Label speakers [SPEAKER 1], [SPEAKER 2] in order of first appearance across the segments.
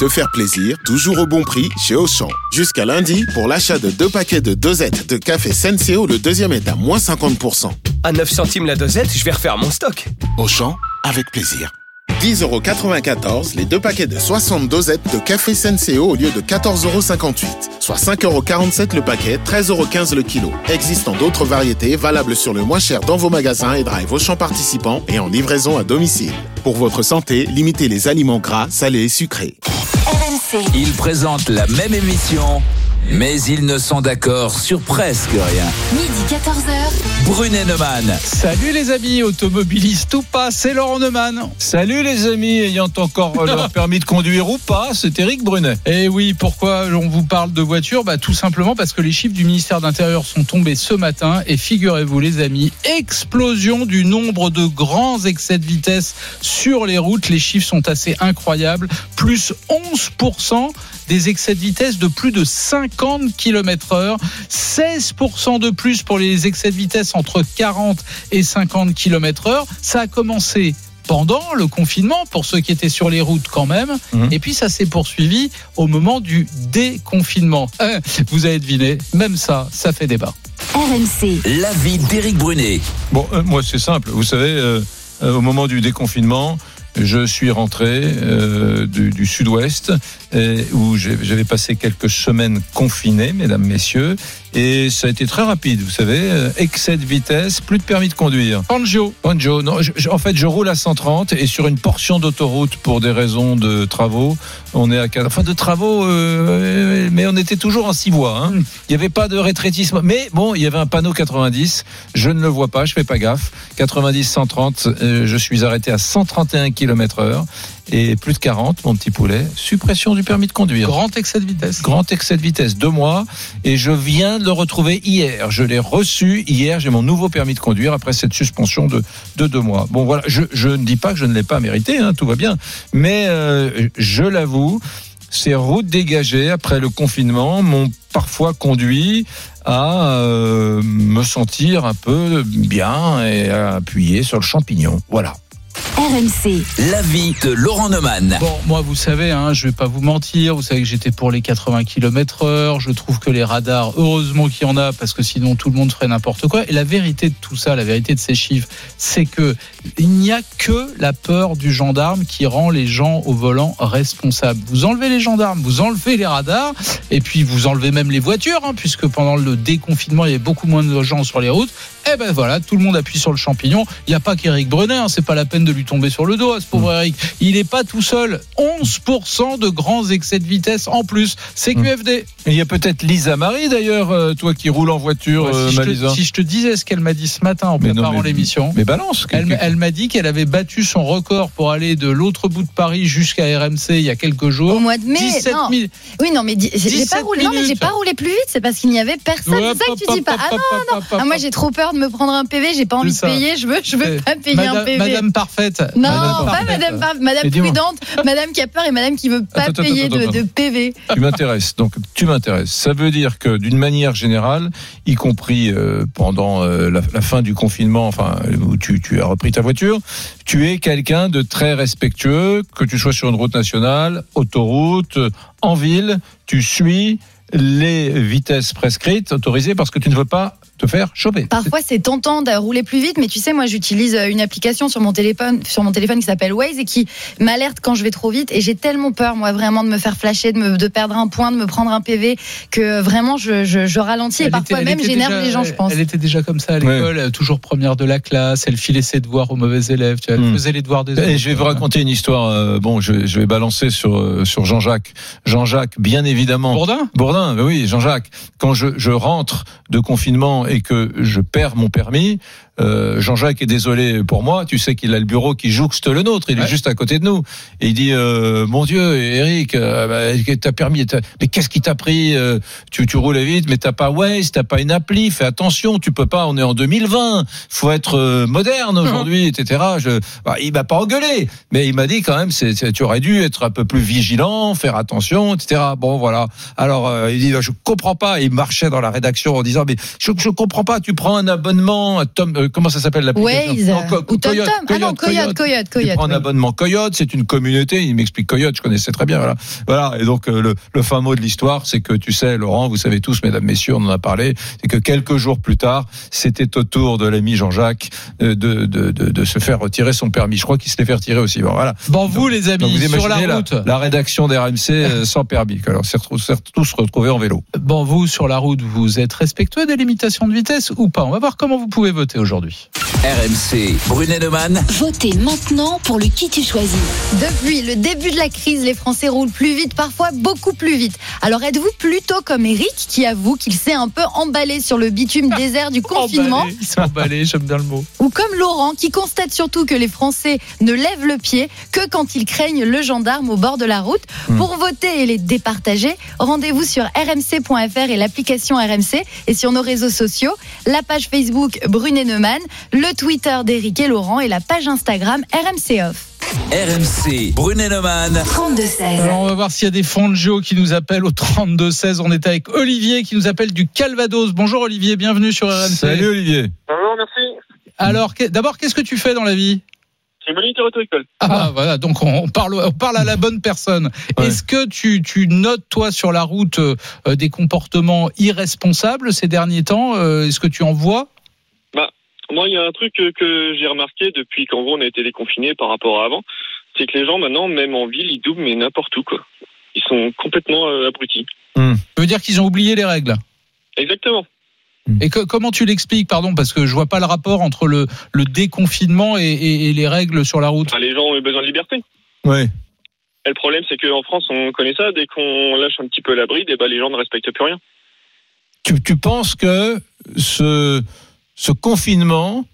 [SPEAKER 1] Se faire plaisir, toujours au bon prix chez Auchan. Jusqu'à lundi, pour l'achat de deux paquets de dosettes de café Senseo, le deuxième est à moins 50%.
[SPEAKER 2] À 9 centimes la dosette, je vais refaire mon stock.
[SPEAKER 1] Auchan, avec plaisir. 10,94€ les deux paquets de 60 dosettes de café Senseo au lieu de 14,58€. Soit 5,47€ le paquet, 13,15€ le kilo. Existant d'autres variétés valables sur le moins cher dans vos magasins et drive Auchan participants et en livraison à domicile. Pour votre santé, limitez les aliments gras, salés et sucrés.
[SPEAKER 3] RMC.
[SPEAKER 4] Ils présentent la même émission, mais ils ne sont d'accord sur presque rien.
[SPEAKER 3] Midi 14h.
[SPEAKER 4] Brunet Neumann.
[SPEAKER 5] Salut les amis automobilistes ou pas, c'est Laurent Neumann.
[SPEAKER 6] Salut les amis ayant encore leur permis de conduire ou pas, c'est Eric Brunet.
[SPEAKER 5] Et Eh oui, pourquoi on vous parle de voiture? Bah, Tout simplement parce que les chiffres du ministère d'Intérieur sont tombés ce matin et figurez-vous les amis, explosion du nombre de grands excès de vitesse sur les routes. Les chiffres sont assez incroyables. Plus 11% des excès de vitesse de plus de 50 km heure. 16% de plus pour les excès de vitesse entre 40 et 50 km heure. Ça a commencé pendant le confinement pour ceux qui étaient sur les routes quand même.
[SPEAKER 6] Mhm.
[SPEAKER 5] Et puis ça s'est poursuivi au moment du déconfinement. Euh, Vous avez deviné, même ça, ça fait débat.
[SPEAKER 3] RMC.
[SPEAKER 4] L'avis d'Éric Brunet.
[SPEAKER 6] Bon, euh, moi c'est simple, vous savez, euh, euh, au moment du déconfinement, je suis rentré euh, du, du sud-ouest où j'avais passé quelques semaines confiné, mesdames, messieurs, et ça a été très rapide, vous savez, euh, excès de vitesse, plus de permis de conduire.
[SPEAKER 5] Panjo,
[SPEAKER 6] Bonjour. Non, je- je- en fait, je roule à 130 et sur une portion d'autoroute pour des raisons de travaux, on est à 4. Enfin, de travaux, euh, mais on était toujours en six voies. hein.
[SPEAKER 5] Mm.
[SPEAKER 6] Il n'y avait pas de rétrécissement. Mais bon, il y avait un panneau 90. Je ne le vois pas, je fais pas gaffe. 90, 130, euh, je suis arrêté à 131 km heure et plus de 40, mon petit poulet. Suppression du permis de conduire.
[SPEAKER 5] grand excès de vitesse.
[SPEAKER 6] Grand excès de vitesse, deux mois, et je viens de le retrouver hier. Je l'ai reçu hier, j'ai mon nouveau permis de conduire après cette suspension de, de deux mois. Bon voilà, je, je ne dis pas que je ne l'ai pas mérité, hein, tout va bien, mais euh, je l'avoue, ces routes dégagées après le confinement m'ont parfois conduit à euh, me sentir un peu bien et à appuyer sur le champignon. Voilà.
[SPEAKER 3] RMC.
[SPEAKER 4] L'avis de Laurent Neumann.
[SPEAKER 5] Bon, moi, vous savez, hein, je vais pas vous mentir. Vous savez que j'étais pour les 80 km heure. Je trouve que les radars, heureusement qu'il y en a, parce que sinon tout le monde ferait n'importe quoi. Et la vérité de tout ça, la vérité de ces chiffres, c'est que il n'y a que la peur du gendarme qui rend les gens au volant responsables. Vous enlevez les gendarmes, vous enlevez les radars, et puis vous enlevez même les voitures, hein, puisque pendant le déconfinement, il y avait beaucoup moins de gens sur les routes. Eh ben voilà, tout le monde appuie sur le champignon. Il n'y a pas qu'Éric Brunet, hein, c'est pas la peine de lui tomber sur le dos à ce pauvre Eric. Il n'est pas tout seul. 11% de grands excès de vitesse en plus. C'est QFD.
[SPEAKER 6] Et il y a peut-être Lisa Marie d'ailleurs, euh, toi qui roules en voiture,
[SPEAKER 5] Ouais,
[SPEAKER 6] euh,
[SPEAKER 5] si, je
[SPEAKER 6] Malisa.
[SPEAKER 5] te, si je te disais ce qu'elle m'a dit ce matin en
[SPEAKER 6] Mais non,
[SPEAKER 5] préparant
[SPEAKER 6] mais-
[SPEAKER 5] l'émission.
[SPEAKER 6] Mais balance.
[SPEAKER 5] Elle, elle m'a dit qu'elle avait battu son record pour aller de l'autre bout de Paris jusqu'à RMC il y a quelques
[SPEAKER 7] Au
[SPEAKER 5] jours.
[SPEAKER 7] mois de mai,
[SPEAKER 5] 17
[SPEAKER 7] non.
[SPEAKER 5] 000.
[SPEAKER 7] Oui, non, mais di- j'ai
[SPEAKER 5] 17
[SPEAKER 7] pas roulé. Non, mais j'ai pas roulé plus vite. C'est parce qu'il n'y avait personne.
[SPEAKER 5] Ouais,
[SPEAKER 7] c'est ça que tu dis pas. Ah non,
[SPEAKER 5] non,
[SPEAKER 7] ah, moi j'ai trop peur de me prendre un PV. J'ai pas envie de payer. Je veux, je veux
[SPEAKER 5] Eh,
[SPEAKER 7] pas payer un
[SPEAKER 5] Madame,
[SPEAKER 7] PV.
[SPEAKER 5] Madame parfaite.
[SPEAKER 7] non,
[SPEAKER 5] Madame
[SPEAKER 7] pas. Madame, Madame prudente, Madame qui a peur et Madame qui veut pas
[SPEAKER 6] Attends,
[SPEAKER 7] payer
[SPEAKER 6] attends,
[SPEAKER 7] de,
[SPEAKER 6] attends.
[SPEAKER 7] de PV.
[SPEAKER 6] Tu m'intéresses. Donc, tu m'intéresses. Ça veut dire que, d'une manière générale, y compris euh, pendant euh, la, la fin du confinement, enfin, où tu, tu as repris ta voiture, tu es quelqu'un de très respectueux, que tu sois sur une route nationale, autoroute, en ville, tu suis les vitesses prescrites, autorisées, parce que tu ne veux pas te faire choper.
[SPEAKER 7] Parfois, c'est tentant de rouler plus vite, mais tu sais, moi, j'utilise euh, une application sur mon téléphone, sur mon téléphone qui s'appelle Waze et qui m'alerte quand je vais trop vite. Et j'ai tellement peur, moi, vraiment, de me faire flasher, de, me, de perdre un point, de me prendre un PV, que vraiment, je, je, je ralentis et parfois
[SPEAKER 5] était-
[SPEAKER 7] même j'énerve les gens, je pense.
[SPEAKER 5] Elle était déjà comme ça à l'école, euh, toujours première de la classe. Elle filait ses devoirs aux mauvais élèves. Tu vois, elle
[SPEAKER 6] Hmm.
[SPEAKER 5] faisait les devoirs des autres.
[SPEAKER 6] Et je vais vous raconter une histoire. euh, bon, je, je vais balancer sur euh, sur Jean-Jacques. Jean-Jacques, bien évidemment.
[SPEAKER 5] Bourdin?
[SPEAKER 6] Bourdin, ben oui, Jean-Jacques. Quand je, je rentre de confinement et que je perds mon permis, euh, Jean-Jacques est désolé pour moi. Tu sais qu'il a le bureau qui jouxte le nôtre. Il est juste à côté de nous. Et il dit euh, Mon Dieu, Eric, euh, bah, t'as permis. Mais qu'est-ce qui t'a pris tu, tu roulais vite, mais t'as pas Waze, t'as pas une appli. Fais attention, tu peux pas. On est en 2020. Faut être moderne aujourd'hui, etc. Je, bah, il m'a pas engueulé, mais il m'a dit quand même, c'est, tu aurais dû être un peu plus vigilant, faire attention, etc. Bon, voilà. Alors, il dit, je comprends pas. Il marchait dans la rédaction en disant, mais je, je comprends pas. Tu prends un abonnement à Tom, comment ça s'appelle l'application
[SPEAKER 7] Waze
[SPEAKER 6] Non,
[SPEAKER 7] ou TomTom.
[SPEAKER 6] Coyote,
[SPEAKER 7] Ah non, Coyote, Coyote,
[SPEAKER 6] Tu
[SPEAKER 7] Coyote.
[SPEAKER 6] prends un
[SPEAKER 7] oui.
[SPEAKER 6] abonnement Coyote, c'est une communauté. Il m'explique Coyote, je connaissais très bien. Voilà. voilà. Et donc euh, le, le fin mot de l'histoire, c'est que tu sais, Laurent, vous savez tous, mesdames, messieurs, on en a parlé, c'est que quelques jours plus tard, c'était au tour de l'ami Jean-Jacques euh, de, de, de, de se faire retirer son permis. Je crois qu'il se l'est fait retirer aussi. Bon, voilà.
[SPEAKER 5] Bon, vous, les
[SPEAKER 6] Donc
[SPEAKER 5] amis,
[SPEAKER 6] vous
[SPEAKER 5] sur la
[SPEAKER 6] imaginez la,
[SPEAKER 5] route.
[SPEAKER 6] la rédaction d'RMC euh, sans permis. Alors, c'est retrou- c'est tous retrouvés en vélo.
[SPEAKER 5] Bon, vous, sur la route, vous êtes respectueux des limitations de vitesse ou pas? On va voir comment vous pouvez voter aujourd'hui.
[SPEAKER 4] RMC, Brunet-Neumann.
[SPEAKER 3] Votez maintenant pour le qui tu choisis.
[SPEAKER 7] Depuis le début de la crise, les Français roulent plus vite, parfois beaucoup plus vite. Alors êtes-vous plutôt comme Eric qui avoue qu'il s'est un peu emballé sur le bitume désert du confinement
[SPEAKER 5] Emballé, emballés, j'aime bien le mot.
[SPEAKER 7] ou comme Laurent qui constate surtout que les Français ne lèvent le pied que quand ils craignent le gendarme au bord de la route Pour voter et les départager, rendez-vous sur rmc.fr et l'application RMC et sur nos réseaux sociaux, la page Facebook Brunet Neumann, le Twitter d'Eric et Laurent et la page Instagram RMC Off.
[SPEAKER 4] RMC, Brunet-Neumann.
[SPEAKER 3] 32-16.
[SPEAKER 5] Alors, on va voir s'il y a des fonds de Gio qui nous appellent au 32-16. On est avec Olivier qui nous appelle du Calvados. Bonjour Olivier, bienvenue sur RMC.
[SPEAKER 6] Salut Olivier.
[SPEAKER 8] Bonjour, merci.
[SPEAKER 5] Alors, d'abord, qu'est-ce que tu fais dans la vie?
[SPEAKER 8] C'est moniteur auto-école.
[SPEAKER 5] Ah, bah, voilà, donc on parle, on parle à la bonne personne.
[SPEAKER 6] Ouais.
[SPEAKER 5] Est-ce que tu, tu notes, toi, sur la route, euh, euh, des comportements irresponsables ces derniers temps? Euh, Est-ce que tu en vois
[SPEAKER 8] Moi, il y a un truc que, j'ai remarqué depuis qu'en gros on a été déconfiné par rapport à avant, c'est que les gens maintenant, même en ville, ils doublent mais n'importe où quoi. Ils sont complètement euh, abrutis.
[SPEAKER 5] Ça veut dire qu'ils ont oublié les règles.
[SPEAKER 8] Exactement.
[SPEAKER 5] Et que- comment tu l'expliques, pardon, parce que je vois pas le rapport entre le, le déconfinement et, et- et les règles sur la route?
[SPEAKER 8] Enfin, les gens ont eu besoin de liberté.
[SPEAKER 6] Ouais.
[SPEAKER 8] Et le problème, c'est qu'en France, on connaît ça. Dès qu'on lâche un petit peu la bride, et ben, les gens ne respectent plus rien.
[SPEAKER 6] Tu, tu penses que ce, ce confinement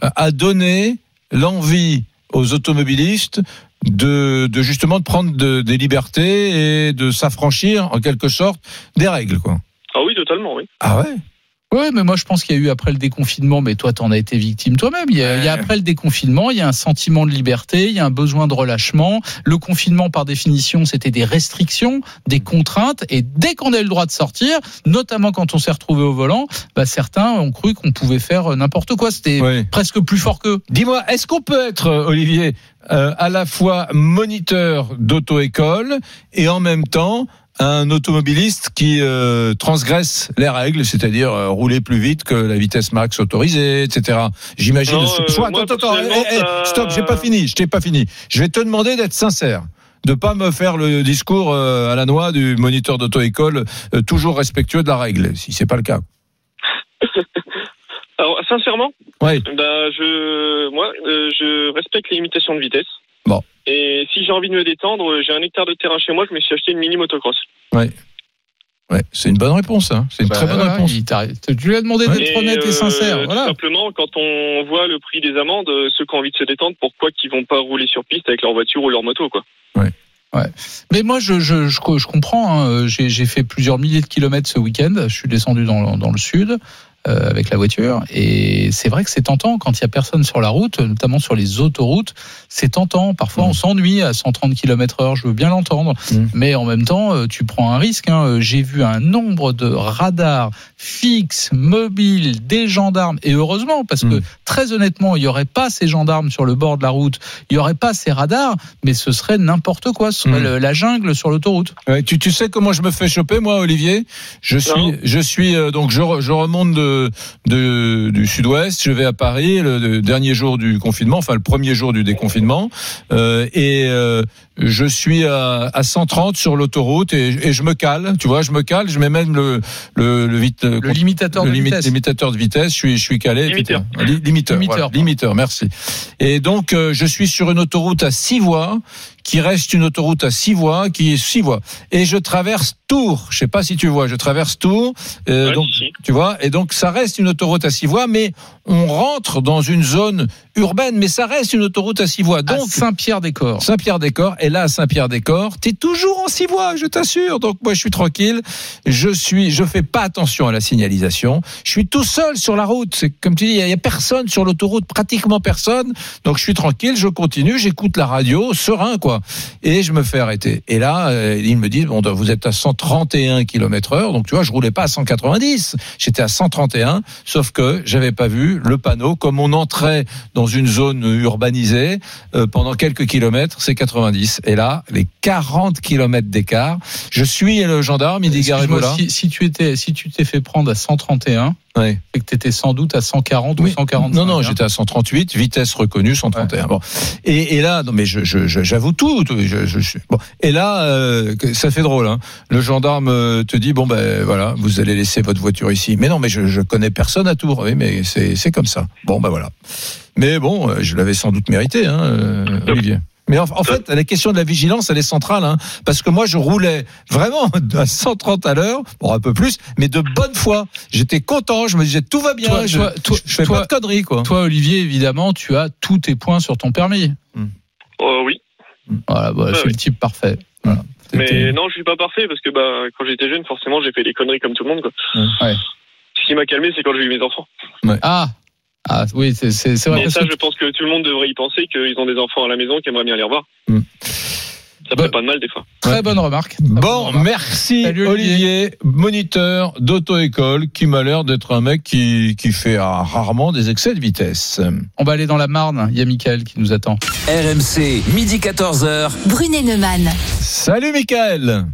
[SPEAKER 6] a donné l'envie aux automobilistes de, de justement de prendre de- des libertés et de s'affranchir en quelque sorte des règles quoi.
[SPEAKER 8] Ah oui, totalement, oui.
[SPEAKER 6] Ah ouais?
[SPEAKER 5] Ouais, mais moi je pense qu'il y a eu après le déconfinement, mais toi t'en as été victime toi-même. Il, y a- il y a après le déconfinement, il y a un sentiment de liberté, il y a un besoin de relâchement. Le confinement, par définition, c'était des restrictions, des contraintes, et dès qu'on a eu le droit de sortir, notamment quand on s'est retrouvé au volant, bah, certains ont cru qu'on pouvait faire euh, n'importe quoi. C'était
[SPEAKER 6] Ouais.
[SPEAKER 5] presque plus fort qu'eux.
[SPEAKER 6] Dis-moi, est-ce qu'on peut être, euh, Olivier, euh, à la fois moniteur d'auto-école et en même temps un automobiliste qui euh, transgresse les règles, c'est-à-dire euh, rouler plus vite que la vitesse max autorisée, etc. J'imagine.
[SPEAKER 8] Non, euh, moi,
[SPEAKER 6] attends, attends, eh, eh, stop, j'ai pas fini, je t'ai pas fini. Je vais te demander d'être sincère. De pas me faire le discours à la noix du moniteur d'auto-école toujours respectueux de la règle, si c'est pas le cas.
[SPEAKER 8] Alors, sincèrement,
[SPEAKER 6] Oui.
[SPEAKER 8] bah, je, moi, euh, je respecte les limitations de vitesse.
[SPEAKER 6] Bon.
[SPEAKER 8] Et si j'ai envie de me détendre, j'ai un hectare de terrain chez moi, je me suis acheté une mini motocross.
[SPEAKER 6] Ouais, c'est une bonne réponse. Hein. C'est une très
[SPEAKER 5] Bah,
[SPEAKER 6] bonne
[SPEAKER 5] voilà,
[SPEAKER 6] réponse.
[SPEAKER 5] Tu lui as demandé d'être honnête et
[SPEAKER 8] euh,
[SPEAKER 5] sincère.
[SPEAKER 8] Tout
[SPEAKER 5] Voilà.
[SPEAKER 8] simplement, quand on voit le prix des amendes, euh, ceux qui ont envie de se détendre, pourquoi qu'ils vont pas rouler sur piste avec leur voiture ou leur moto, quoi.
[SPEAKER 5] Mais moi, je, je, je, je comprends. hein. J'ai j'ai fait plusieurs milliers de kilomètres ce week-end. Je suis descendu dans, dans le sud euh, avec la voiture. Et c'est vrai que c'est tentant quand il y a personne sur la route, notamment sur les autoroutes. C'est tentant. Parfois,
[SPEAKER 6] Mm.
[SPEAKER 5] on s'ennuie à 130 km heure. Je veux bien l'entendre.
[SPEAKER 6] Mm.
[SPEAKER 5] Mais en même temps, euh, tu prends un risque. hein. J'ai vu un nombre de radars fixes, mobiles, des gendarmes. Et heureusement, parce que
[SPEAKER 6] Mm.
[SPEAKER 5] très honnêtement, il n'y aurait pas ces gendarmes sur le bord de la route. Il n'y aurait pas ces radars. Mais ce serait n'importe quoi. Ce serait le- la jungle sur l'autoroute.
[SPEAKER 6] Ouais, tu, tu sais comment je me fais choper moi Olivier? Je suis
[SPEAKER 8] Non.
[SPEAKER 6] je suis euh, donc je, je remonte de, de du sud-ouest, je vais à Paris le, le dernier jour du confinement, enfin le premier jour du déconfinement euh, et euh, je suis à, à 130 sur l'autoroute et, et je me cale, tu vois, je me cale, je mets même le le, le vite
[SPEAKER 5] Le limitateur
[SPEAKER 6] le
[SPEAKER 5] de
[SPEAKER 6] limi-
[SPEAKER 5] vitesse.
[SPEAKER 6] limitateur de vitesse, je suis, je suis calé.
[SPEAKER 8] Limiteur.
[SPEAKER 6] limiteur,
[SPEAKER 5] Limiteur,
[SPEAKER 6] voilà,
[SPEAKER 5] pardon.
[SPEAKER 6] limiteur, merci. Et donc, euh, je suis sur une autoroute à six voies, qui reste une autoroute à six voies, qui est six voies. Et je traverse Tours. Je sais pas si tu vois, je traverse Tours. euh,
[SPEAKER 8] Ouais,
[SPEAKER 6] donc,
[SPEAKER 8] si, si.
[SPEAKER 6] tu vois, et donc ça reste une autoroute à six voies, mais on rentre dans une zone urbaine, mais ça reste une autoroute à six voies. Donc,
[SPEAKER 5] Saint-Pierre-des-Corps.
[SPEAKER 6] Saint-Pierre-des-Corps. Et là, à Saint-Pierre-des-Corps, t'es toujours en six voies, je t'assure. Donc moi, je suis tranquille. Je suis, je fais pas attention à la signalisation. Je suis tout seul sur la route. C'est comme tu dis, il y, a- il y a personne sur l'autoroute, pratiquement personne. Donc je suis tranquille, je continue, j'écoute la radio, serein quoi. Et je me fais arrêter. Et là, euh, ils me disent bon, vous êtes à 131 km heure. Donc tu vois, je roulais pas à 190. J'étais à 131. Sauf que j'avais pas vu le panneau. Comme on entrait dans une zone urbanisée euh, pendant quelques kilomètres, c'est 90. Et là, les 40 kilomètres d'écart. Je suis le gendarme, il dit
[SPEAKER 5] si, si tu étais, si tu t'es fait prendre à 131,
[SPEAKER 6] Ouais.
[SPEAKER 5] c'est que tu étais sans doute à 140 ou
[SPEAKER 6] Oui.
[SPEAKER 5] 145.
[SPEAKER 6] Non, non,
[SPEAKER 5] hein.
[SPEAKER 6] j'étais à 138, vitesse reconnue 131. Bon. Et, et là, non, mais je, je, je- j'avoue tout. Je, bon. Et là, euh, ça fait drôle. Hein. Le gendarme euh, te dit bon ben voilà, vous allez laisser votre voiture ici. Mais non, mais je, je connais personne à Tours. Oui, mais c'est c'est comme ça. Bon ben voilà. Mais bon, euh, je l'avais sans doute mérité, hein, Olivier. Mais en, en fait, la question de la vigilance, elle est centrale, hein, parce que moi, je roulais vraiment à 130 à l'heure, bon, un peu plus, mais de bonne foi. J'étais content, je me disais tout va bien,
[SPEAKER 5] Toi-
[SPEAKER 6] je,
[SPEAKER 5] toi-
[SPEAKER 6] je fais
[SPEAKER 5] toi-
[SPEAKER 6] pas de conneries, quoi.
[SPEAKER 5] Toi, Olivier, évidemment, tu as tous tes points sur ton permis.
[SPEAKER 8] Oh, oui.
[SPEAKER 5] Voilà, bah,
[SPEAKER 8] Ouais,
[SPEAKER 5] c'est
[SPEAKER 8] ouais.
[SPEAKER 5] le type parfait. Voilà.
[SPEAKER 8] Mais non, je suis pas parfait parce que bah, quand j'étais jeune, forcément, j'ai fait des conneries comme tout le monde. Quoi.
[SPEAKER 5] Ouais.
[SPEAKER 8] Ce qui m'a calmé, c'est quand j'ai eu mes enfants.
[SPEAKER 5] Ah, ah oui, c'est vrai.
[SPEAKER 8] Mais ça,
[SPEAKER 5] que
[SPEAKER 8] je pense que tout le monde devrait y penser qu'ils ont des enfants à la maison qui aimeraient bien les revoir.
[SPEAKER 6] Hmm.
[SPEAKER 8] Ça fait pas de mal des fois.
[SPEAKER 5] Très bonne remarque. Très bonne
[SPEAKER 6] Bon,
[SPEAKER 5] remarque.
[SPEAKER 6] merci
[SPEAKER 5] Salut,
[SPEAKER 6] Olivier, moniteur d'auto-école, qui m'a l'air d'être un mec qui, qui fait ah, rarement des excès de vitesse.
[SPEAKER 5] On va aller dans la Marne. Il y a Michael qui nous attend.
[SPEAKER 4] RMC, midi 14h.
[SPEAKER 3] Brunet Neumann.
[SPEAKER 6] Salut Michael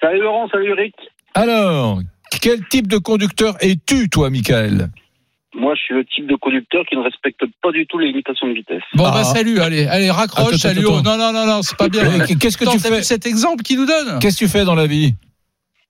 [SPEAKER 9] Salut Laurent, salut Eric.
[SPEAKER 6] Alors, quel type de conducteur es-tu, toi, Michael
[SPEAKER 9] Moi, je suis le type de conducteur qui ne respecte pas du tout les limitations de vitesse.
[SPEAKER 5] Bon,
[SPEAKER 6] Ah.
[SPEAKER 5] bah salut, allez, allez, raccroche,
[SPEAKER 6] Attends,
[SPEAKER 5] salut.
[SPEAKER 6] attends,
[SPEAKER 5] oh. Non, non, non, non, c'est pas bien.
[SPEAKER 6] Qu'est-ce que tu fais
[SPEAKER 5] cet exemple qu'il nous donne?
[SPEAKER 6] Qu'est-ce que tu fais dans la vie?